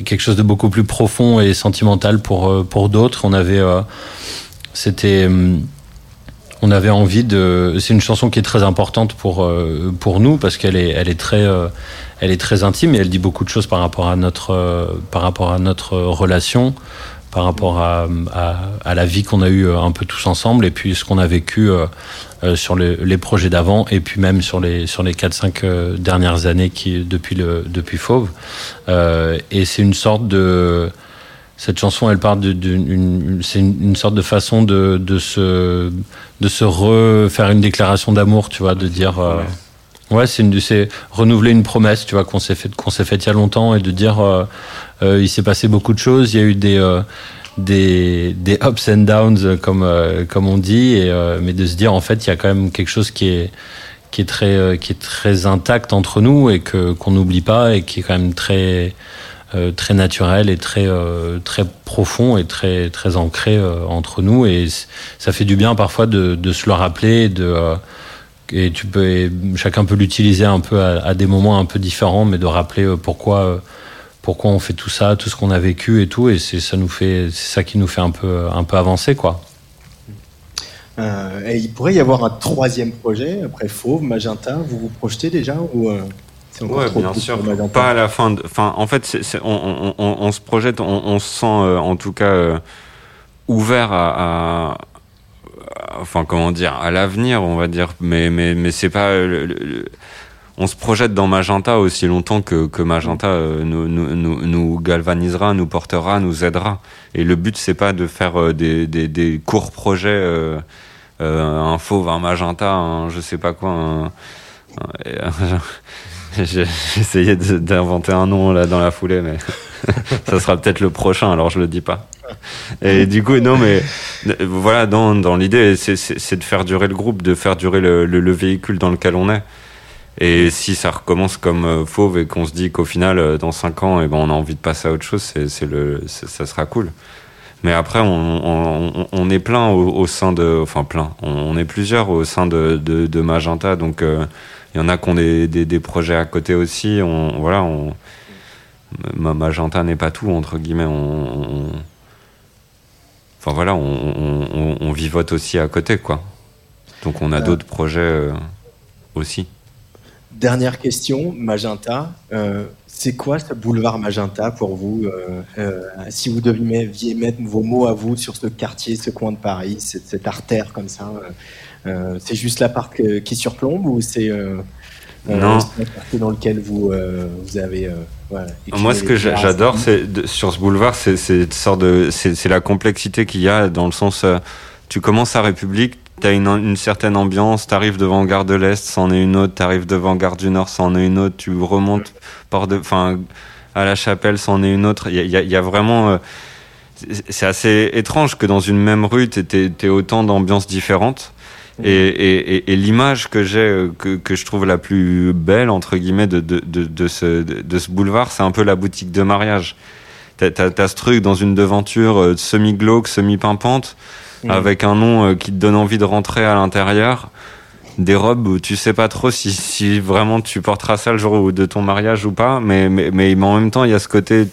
et, quelque chose de beaucoup plus profond et sentimental pour euh, pour d'autres. On avait c'était hum, on avait envie de c'est une chanson qui est très importante pour euh, pour nous parce qu'elle est elle est très euh, elle est très intime et elle dit beaucoup de choses par rapport à notre euh, par rapport à notre relation par rapport à, à, à la vie qu'on a eu un peu tous ensemble et puis ce qu'on a vécu euh, sur le, les projets d'avant et puis même sur les sur les 4 5 dernières années qui depuis le depuis Fauve. Et c'est une sorte de cette chanson, elle parle d'une, c'est une, sorte de façon de, de se, de se refaire une déclaration d'amour, tu vois, de dire, euh, ouais, c'est une, c'est renouveler une promesse, tu vois, qu'on s'est fait, qu'on s'est fait il y a longtemps et de dire, euh, euh, il s'est passé beaucoup de choses, il y a eu des, euh, des, des ups and downs, comme, euh, comme on dit, et, euh, mais de se dire, en fait, il y a quand même quelque chose qui est, qui est très, qui est très intact entre nous et que, qu'on n'oublie pas et qui est quand même très, très naturel et très euh, très profond et très très ancré euh, entre nous. Et ça fait du bien parfois de, se le rappeler de euh, et tu peux chacun peut l'utiliser un peu à, des moments un peu différents mais de rappeler euh, pourquoi pourquoi on fait tout ça tout ce qu'on a vécu et tout. Et c'est ça nous fait ça qui nous fait un peu un peu avancer quoi. Euh, et il pourrait y avoir un troisième projet après Fauve, Magenta. Vous vous projetez déjà ou euh... Ouais, bien sûr. Pas à la fin. De... Enfin, en fait, c est, c est, on, on, on, se projette, on, se sent euh, en tout cas euh, ouvert à, enfin, comment dire, à l'avenir, on va dire. Mais, mais, mais c'est pas. Le, le, on se projette dans Magenta aussi longtemps que, que Magenta euh, nous, nous, nous, nous, galvanisera, nous portera, nous aidera. Et le but, c'est pas de faire euh, des, des, des, courts projets, euh, un fauve, un Magenta, un je sais pas quoi. Un, un, j'ai essayé d'inventer un nom là dans la foulée, mais ça sera peut-être le prochain, alors je le dis pas. Et du coup, non, mais voilà, dans, dans l'idée, c'est de faire durer le groupe, de faire durer le, le, le, véhicule dans lequel on est. Et si ça recommence comme euh, fauve et qu'on se dit qu'au final, euh, dans 5 ans, eh ben, on a envie de passer à autre chose, c'est le, ça sera cool. Mais après, on, on, est plein au, sein de. Enfin, plein. On, est plusieurs au sein de, de, de Magenta, donc. Euh, il y en a qui ont des, des, des, projets à côté aussi. On, voilà, on, Magenta n'est pas tout, entre guillemets. On, on enfin voilà, on, vivote aussi à côté, quoi. Donc on a euh, d'autres projets euh, aussi. Dernière question, Magenta. Euh, c'est quoi ce boulevard Magenta pour vous Si vous deviez mettre vos mots à vous sur ce quartier, ce coin de Paris, cette, cette artère comme ça, c'est juste la part qui surplombe ou c'est non. un quartier dans lequel vous, vous avez voilà, Moi, ce que j'adore, c'est sur ce boulevard, c'est sorte de, c'est la complexité qu'il y a dans le sens, tu commences à République, t'as une, une certaine ambiance, t'arrives devant Gare de l'Est, c'en est une autre, t'arrives devant Gare du Nord, c'en est une autre, tu remontes par de, enfin, à la chapelle, c'en est une autre. Il y a, y a, vraiment, euh, c'est assez étrange que dans une même rue, t'aies es autant d'ambiances différentes. Et, et, et, l'image que j'ai, euh, que, que je trouve la plus belle, entre guillemets, de, de, de, de ce, de ce boulevard, c'est un peu la boutique de mariage. T'as as, ce truc dans une devanture euh, semi-glauque, semi-pimpante, mmh. avec un nom euh, qui te donne envie de rentrer à l'intérieur. Des robes où tu sais pas trop si, si vraiment tu porteras ça le jour de ton mariage ou pas, mais, mais, mais, mais en même temps, il y a ce côté,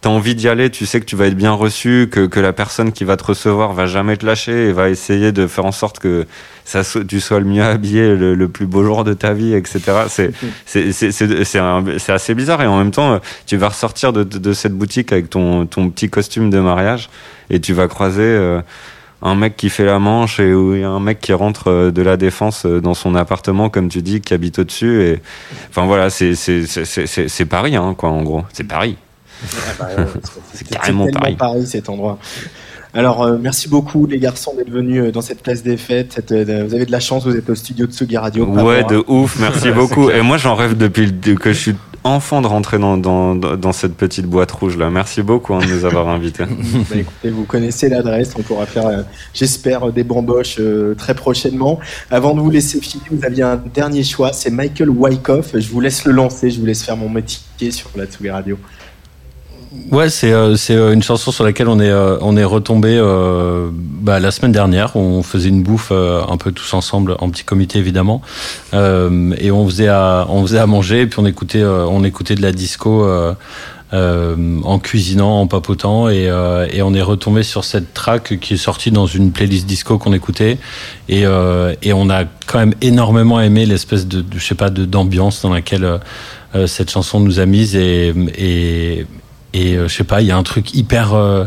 t'as envie d'y aller, tu sais que tu vas être bien reçu, que, que la personne qui va te recevoir va jamais te lâcher et va essayer de faire en sorte que ça, tu sois le mieux habillé le, le plus beau jour de ta vie, etc. C'est, assez bizarre et en même temps, tu vas ressortir de, de, de, cette boutique avec ton, ton petit costume de mariage et tu vas croiser, euh, un mec qui fait la manche et un mec qui rentre euh, de la défense euh, dans son appartement, comme tu dis, qui habite au-dessus. Et enfin voilà, c'est Paris, hein, quoi, en gros. C'est Paris. Ah bah, c'est carrément Paris. Paris cet endroit. Alors, euh, merci beaucoup les garçons d'être venus euh, dans cette place des fêtes. Cette, euh, vous avez de la chance, vous êtes au studio de Tsugi Radio. Ouais, de ouf, merci beaucoup. Et moi, j'en rêve depuis que je suis enfant de rentrer dans, dans, dans cette petite boîte rouge là. Merci beaucoup hein, de nous avoir invités. Bah, écoutez, vous connaissez l'adresse, on pourra faire, euh, j'espère, des bamboches euh, très prochainement. Avant de vous laisser filer, vous aviez un dernier choix, c'est Michael Wyckoff. Je vous laisse le lancer, je vous laisse faire mon métier sur la Tsugi Radio. Ouais, c'est euh, c'est euh, une chanson sur laquelle on est euh, on est retombé euh, bah, la semaine dernière. On faisait une bouffe euh, un peu tous ensemble en petit comité évidemment, Euh, et on faisait à on faisait à manger et puis on écoutait on écoutait de la disco. en cuisinant, en papotant, et, et on est retombé sur cette track qui est sortie dans une playlist disco qu'on écoutait, et, et on a quand même énormément aimé l'espèce de, je sais pas d'ambiance dans laquelle cette chanson nous a mise et, et, et euh, je sais pas, il y a un truc hyper euh,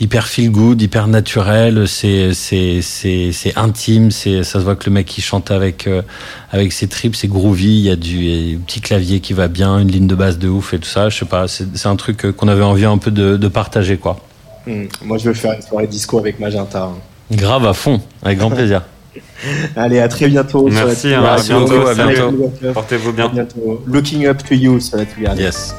hyper feel good, hyper naturel. C'est c'est c'est c'est intime. C'est ça se voit que le mec il chante avec euh, avec ses tripes, c'est groovy. Il y a du petit clavier qui va bien, une ligne de basse de ouf et tout ça. Je sais pas, c'est c'est un truc euh, qu'on avait envie un peu de, de partager quoi. Hmm, Moi, je veux faire une soirée disco avec Magenta. hein. Grave à fond, avec grand plaisir. Allez, à très bientôt. sur la Merci, hein, à bientôt, bientôt. Wyckoff. Portez-vous À bien. bientôt. Looking up to you sur la Radio. Yes.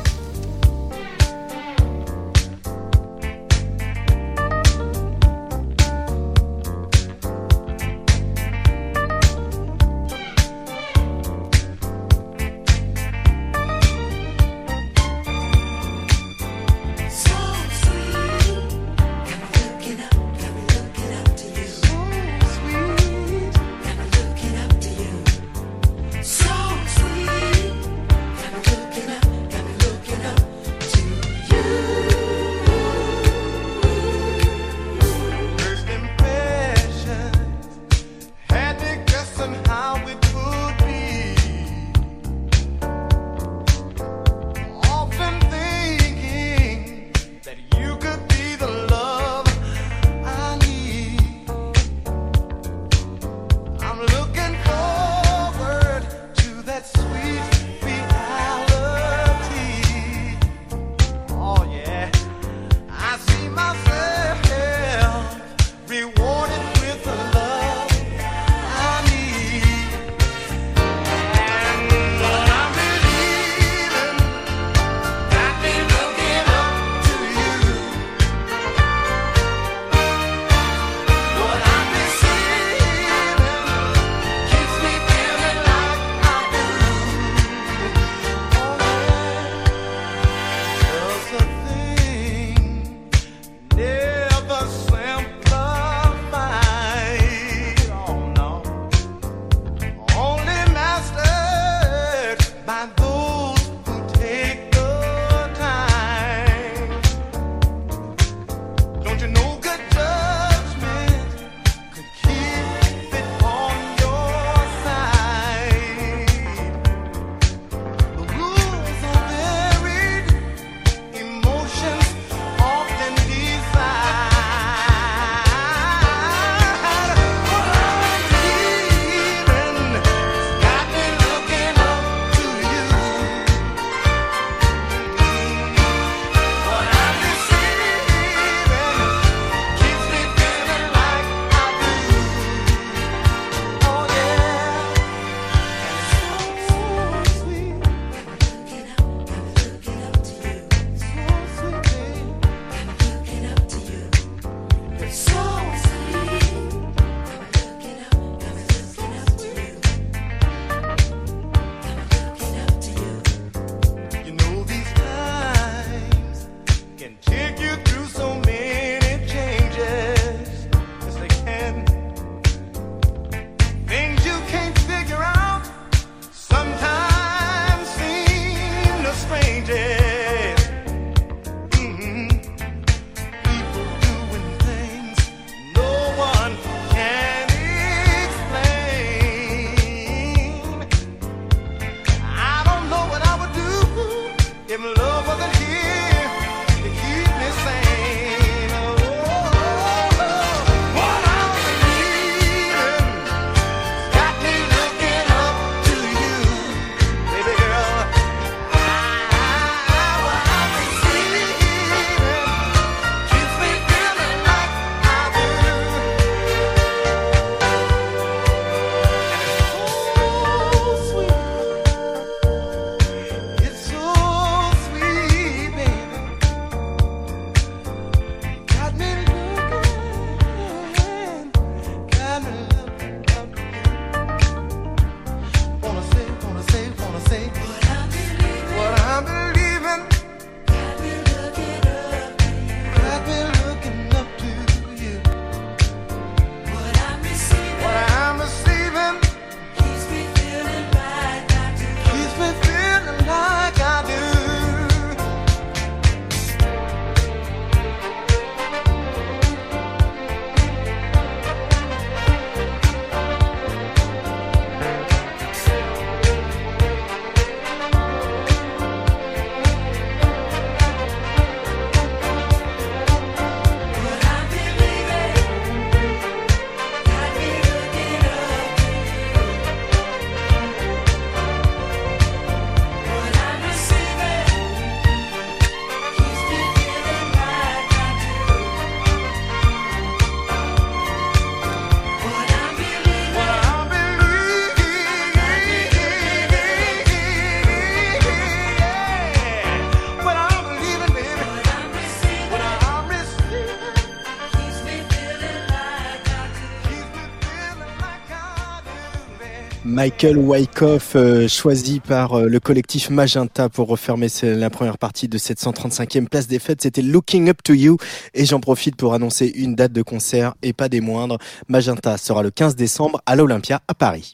Michael Wyckoff, euh, choisi par euh, le collectif Magenta pour refermer la première partie de cette 135e place des fêtes. C'était Looking Up to You. Et j'en profite pour annoncer une date de concert et pas des moindres. Magenta sera le 15 décembre à l'Olympia à Paris.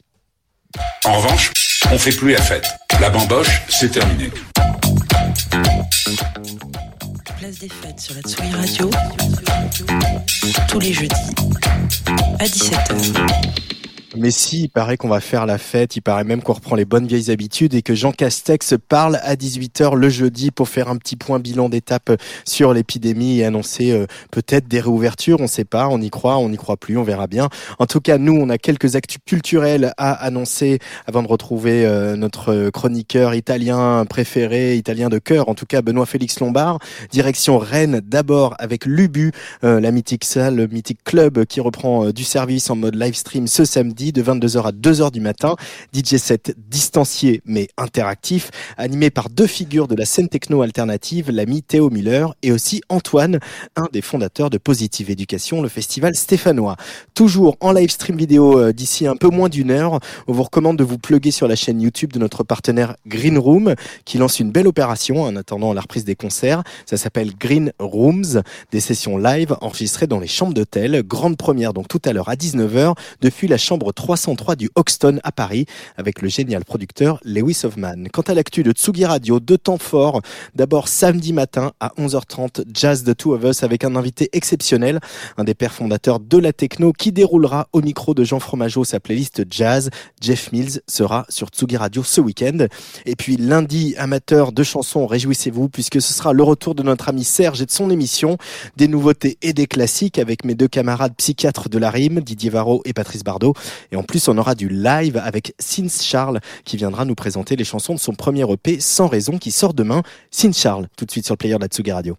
En revanche, on fait plus la fête. La bamboche, c'est terminé. Place des fêtes sur la Tsugi Radio. Tous les jeudis à 17h. Mais si, il paraît qu'on va faire la fête, il paraît même qu'on reprend les bonnes vieilles habitudes et que Jean Castex parle à 18h le jeudi pour faire un petit point bilan d'étape sur l'épidémie et annoncer euh, peut-être des réouvertures, on sait pas, on y croit, on n'y croit plus, on verra bien. En tout cas, nous, on a quelques actus culturels à annoncer avant de retrouver euh, notre chroniqueur italien préféré, italien de cœur, en tout cas Benoît Félix Lombard. Direction Rennes d'abord avec l'Ubu, euh, la mythique salle, le mythique club qui reprend du service en mode live stream ce samedi de 22h à 2h du matin. DJ set distancié mais interactif, animé par deux figures de la scène techno alternative, l'ami Théo Miller et aussi Antoine, un des fondateurs de Positive Éducation, le festival stéphanois. Toujours en live stream vidéo euh, d'ici un peu moins d'une heure. On vous recommande de vous pluguer sur la chaîne YouTube de notre partenaire Green Room qui lance une belle opération en attendant la reprise des concerts. Ça s'appelle Green Rooms, des sessions live enregistrées dans les chambres d'hôtel. Grande première donc tout à l'heure à 19h depuis la chambre 303 du Hoxton à Paris avec le génial producteur Lewis Hoffman. Quant à l'actu de Tsugi Radio, deux temps forts. D'abord samedi matin à 11h30, Jazz The Two of Us avec un invité exceptionnel, un des pères fondateurs de la techno qui déroulera au micro de Jean Fromageau sa playlist Jazz. Jeff Mills sera sur Tsugi Radio ce week-end. Et puis lundi, amateur de chansons, réjouissez-vous puisque ce sera le retour de notre ami Serge et de son émission, des nouveautés et des classiques avec mes deux camarades psychiatres de la rime, Didier Varro et Patrice Bardot. Et en plus, on aura du live avec Sins Charles qui viendra nous présenter les chansons de son premier EP Sans raison qui sort demain. Sins Charles, tout de suite sur le player de la Radio.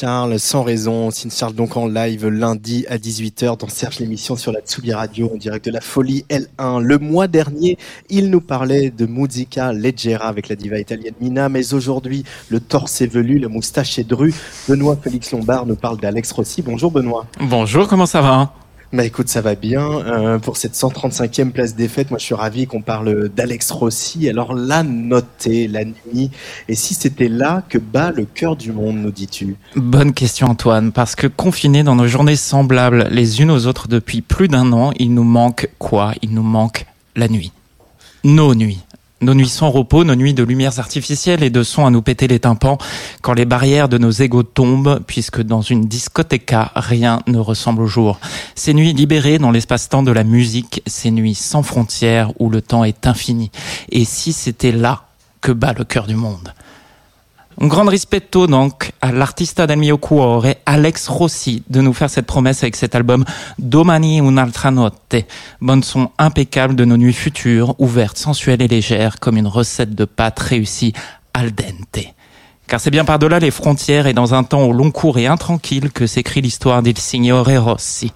Charles, sans raison. Sin Charles donc en live lundi à 18h dans Serge l'émission sur la Tsubi Radio en direct de la Folie L1. Le mois dernier, il nous parlait de musica leggera avec la diva italienne Mina, mais aujourd'hui, le torse est velu, la moustache est drue. Benoît Félix Lombard nous parle d'Alex Rossi. Bonjour Benoît. Bonjour, comment ça va? Bah écoute, ça va bien. Euh, pour cette 135e place des fêtes, moi je suis ravi qu'on parle d'Alex Rossi. Alors là, notez la nuit. Et si c'était là que bat le cœur du monde, nous dis-tu Bonne question Antoine, parce que confinés dans nos journées semblables les unes aux autres depuis plus d'un an, il nous manque quoi? Il nous manque la nuit. Nos nuits. Nos nuits sans repos, nos nuits de lumières artificielles et de sons à nous péter les tympans quand les barrières de nos égaux tombent, puisque dans une discothéca, rien ne ressemble au jour. Ces nuits libérées dans l'espace-temps de la musique, ces nuits sans frontières où le temps est infini. Et si c'était là que bat le cœur du monde? Un grand rispetto donc à l'artista del mio cuore, Alex Rossi, de nous faire cette promesse avec cet album Domani un'altra notte. Bonne son impeccable de nos nuits futures, ouvertes, sensuelles et légères, comme une recette de pâte réussie al dente. Car c'est bien par-delà les frontières et dans un temps au long cours et intranquille que s'écrit l'histoire d'Il Signore Rossi.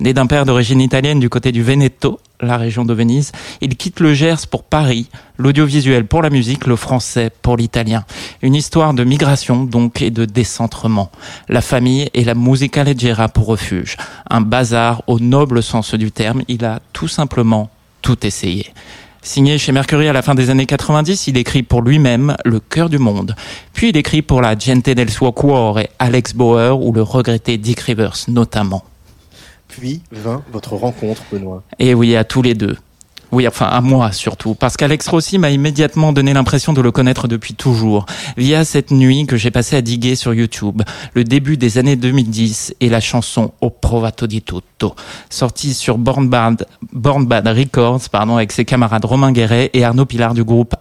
Né d'un père d'origine italienne du côté du Veneto, la région de Venise, il quitte le Gers pour Paris, l'audiovisuel pour la musique, le français pour l'italien. Une histoire de migration donc et de décentrement. La famille et la musica leggera pour refuge. Un bazar au noble sens du terme, il a tout simplement tout essayé. Signé chez Mercury à la fin des années 90, il écrit pour lui-même Le cœur du monde. Puis il écrit pour la Gente del suo cuore, Alex Bauer ou le regretté Dick Rivers notamment puis vint votre rencontre, Benoît. Et oui, à tous les deux. Oui, enfin à moi surtout, parce qu'Alex Rossi m'a immédiatement donné l'impression de le connaître depuis toujours, via cette nuit que j'ai passée à diguer sur YouTube, le début des années 2010 et la chanson Au Provato di Tutto, sortie sur Born Bad, Born Bad Records pardon, avec ses camarades Romain Guéret et Arnaud Pilar du groupe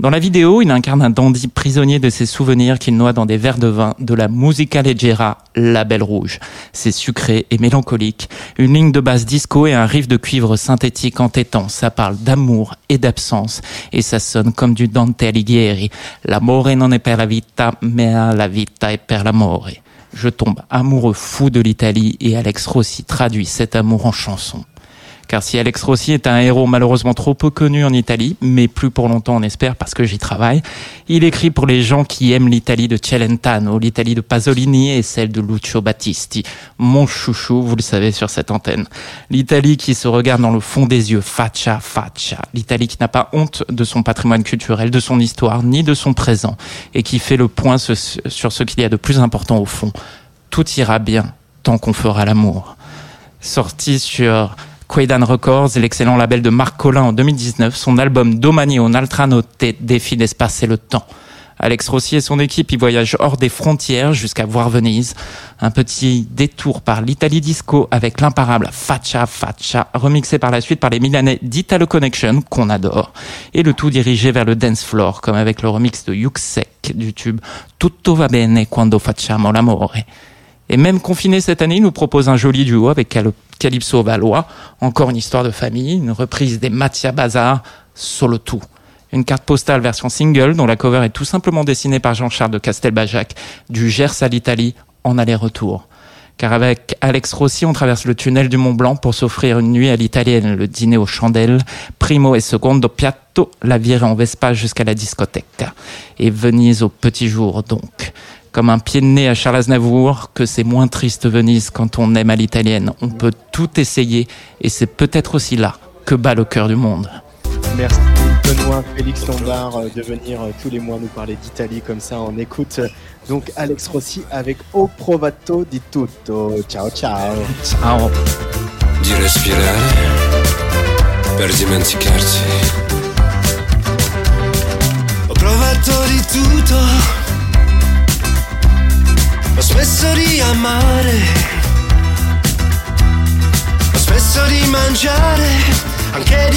Dans la vidéo, il incarne un dandy prisonnier de ses souvenirs qu'il noie dans des verres de vin de la musica leggera, la belle rouge. C'est sucré et mélancolique, une ligne de basse disco et un riff de cuivre synthétique entêtant. Ça parle d'amour et d'absence et ça sonne comme du Dante Alighieri. L'amore non è per la vita, mais la vita è per l'amore. Je tombe amoureux fou de l'Italie et Alex Rossi traduit cet amour en chanson. Car si Alex Rossi est un héros malheureusement trop peu connu en Italie, mais plus pour longtemps on espère parce que j'y travaille, il écrit pour les gens qui aiment l'Italie de Celentano, l'Italie de Pasolini et celle de Lucio Battisti. Mon chouchou, vous le savez sur cette antenne. L'Italie qui se regarde dans le fond des yeux, faccia, faccia. L'Italie qui n'a pas honte de son patrimoine culturel, de son histoire, ni de son présent, et qui fait le point sur ce qu'il y a de plus important au fond. Tout ira bien tant qu'on fera l'amour. Sorti sur Quaidan Records et l'excellent label de Marc Collin en 2019, son album Domani on Altra Notte défie l'espace et le temps. Alex Rossi et son équipe y voyagent hors des frontières jusqu'à voir Venise. Un petit détour par l'Italie Disco avec l'imparable Faccia Faccia, remixé par la suite par les Milanais d'Italo Connection, qu'on adore. Et le tout dirigé vers le dance floor, comme avec le remix de Yuxek du tube Tutto va bene quando facciamo l'amore. Et même confiné cette année, il nous propose un joli duo avec Calypso Valois. Encore une histoire de famille, une reprise des Matia Bazar, solo tout. Une carte postale version single dont la cover est tout simplement dessinée par Jean-Charles de Castelbajac, du Gers à l'Italie, en aller-retour. Car avec Alex Rossi, on traverse le tunnel du Mont Blanc pour s'offrir une nuit à l'italienne, le dîner aux chandelles, primo et secondo piatto, la virée en Vespa jusqu'à la discothèque. Et Venise au petit jour donc comme un pied de nez à Charles Aznavour, que c'est moins triste Venise quand on aime à l'italienne. On peut tout essayer et c'est peut-être aussi là que bat le cœur du monde. Merci Benoît, Félix Lombard euh, de venir euh, tous les mois nous parler d'Italie comme ça. On écoute donc Alex Rossi avec O Provato di Tutto. Ciao ciao. Ciao. Di respirare per dimenticarti. Ho provato di tutto ho smesso di amare, ho smesso di mangiare, anche di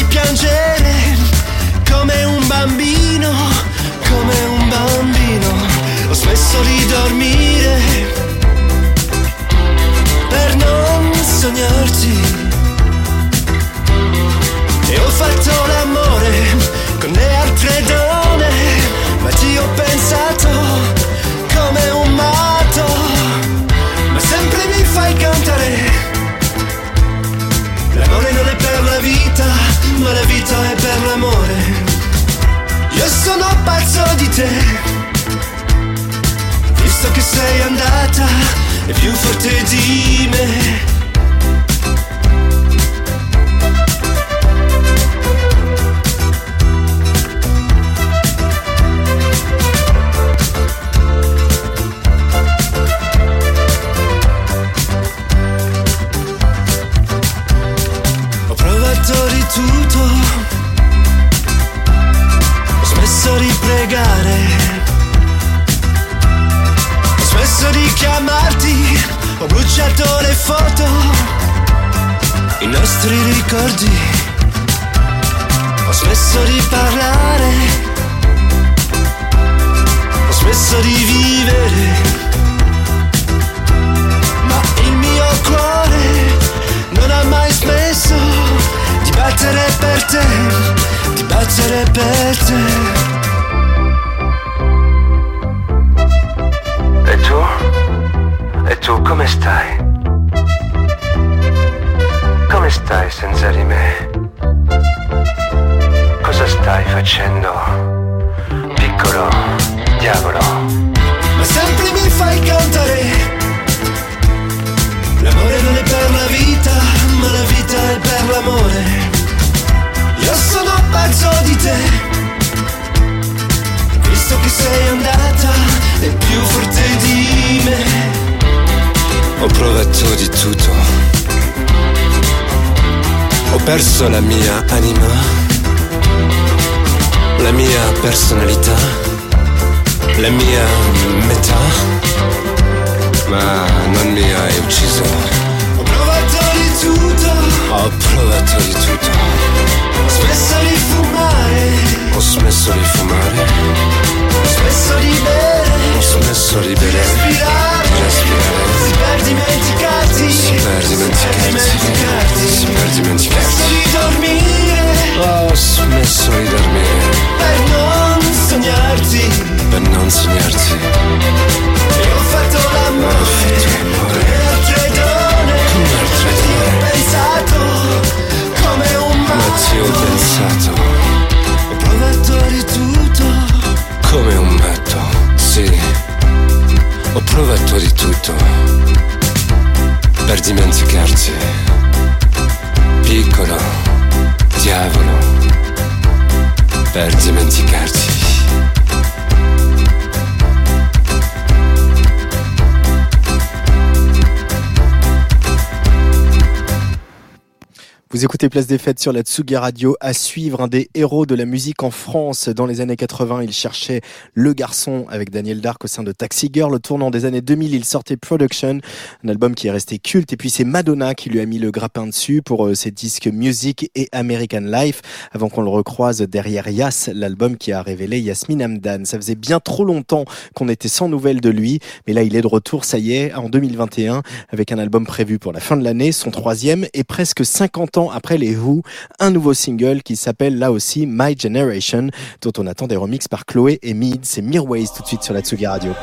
provato di tutto per dimenticarti. Piccolo diavolo, per dimenticarti. Vous écoutez Place des Fêtes sur la Tsugi Radio. À suivre, un des héros de la musique en France. Dans les années 80, il cherchait le garçon avec Daniel Dark au sein de Taxi Girl. Au tournant des années 2000, il sortait Production, un album qui est resté culte. Et puis c'est Madonna qui lui a mis le grappin dessus pour euh, ses disques Music et American Life avant qu'on le recroise derrière Yas, l'album qui a révélé Yasmine Hamdan. Ça faisait bien trop longtemps qu'on était sans nouvelles de lui. Mais là, il est de retour, ça y est, en 2021 avec un album prévu pour la fin de l'année, son troisième et presque 50 ans après les Who, un nouveau single qui s'appelle là aussi My Generation, dont on attend des remixes par Chloé et Mid. C'est Mirways tout de suite sur la Tsugi Radio.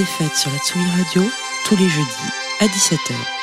Des Fêtes sur la Tsugi Radio, tous les jeudis à 17h.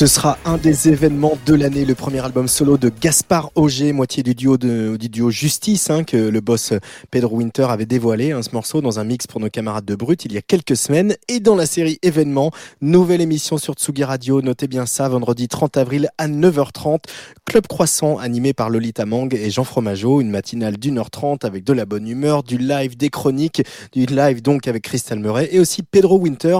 Ce sera un des événements de l'année, le premier album solo de Gaspard Auger, moitié du duo de, du duo Justice, hein, que le boss Pedro Winter avait dévoilé, hein, ce morceau dans un mix pour nos camarades de Brut il y a quelques semaines. Et dans la série événements, nouvelle émission sur Tsugi Radio, notez bien ça, vendredi 30 avril à 9h30, Club Croissant animé par Lolita Mang et Jean Fromageau, une matinale d'une heure trente avec de la bonne humeur, du live, des chroniques, du live donc avec Crystal Murray et aussi Pedro Winter,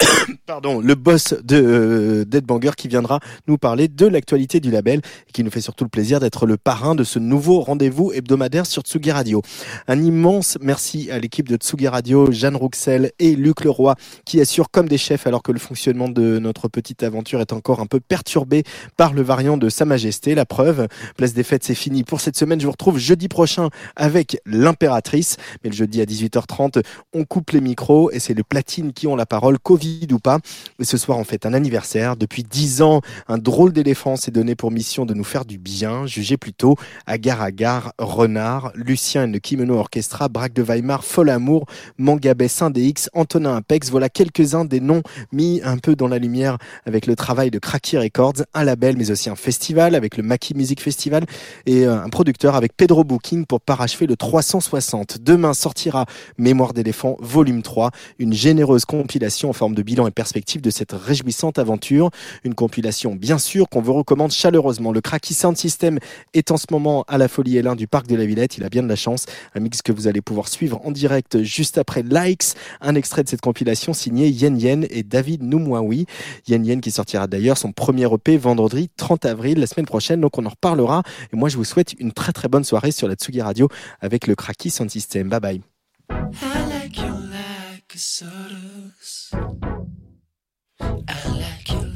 pardon, le boss de euh, Dead Banger qui viendra nous parler de l'actualité du label et qui nous fait surtout le plaisir d'être le parrain de ce nouveau rendez-vous hebdomadaire sur Tsugi Radio. Un immense merci à l'équipe de Tsugi Radio, Jeanne Rouxel et Luc Leroy qui assurent comme des chefs alors que le fonctionnement de notre petite aventure est encore un peu perturbé par le variant de Sa Majesté. La preuve, Place des Fêtes, c'est fini pour cette semaine. Je vous retrouve jeudi prochain avec l'impératrice. Mais le jeudi à 18h30, on coupe les micros et c'est les platines qui ont la parole, Covid ou pas. Et ce soir, on fait un anniversaire. Depuis 10 ans, un drôle d'éléphant s'est donné pour mission de nous faire du bien. Jugez plutôt Agar Agar, Renard, Lucien et le Kimono Orchestra, Braque de Weimar, Fol Amour, Mangabé Saint-DX, Antonin Apex. Voilà quelques-uns des noms mis un peu dans la lumière avec le travail de Cracky Records, un label mais aussi un festival avec le Maki Music Festival et euh, un producteur avec Pedro Booking pour parachever le 360. Demain sortira Mémoire d'éléphant volume 3, une généreuse compilation en forme de bilan et perspective de cette réjouissante aventure, une compilation bien sûr qu'on vous recommande chaleureusement. Le Cracky Sound System est en ce moment à la Folie L1 du Parc de la Villette. Il a bien de la chance. Un mix que vous allez pouvoir suivre en direct juste après Likes. Un extrait de cette compilation signé Yen Yen et David Noumouaoui. Yen Yen qui sortira d'ailleurs son premier EP vendredi 30 avril la semaine prochaine. Donc on en reparlera. Et moi je vous souhaite une très très bonne soirée sur la Tsugi Radio avec le Cracky Sound System. Bye bye. truth. I like you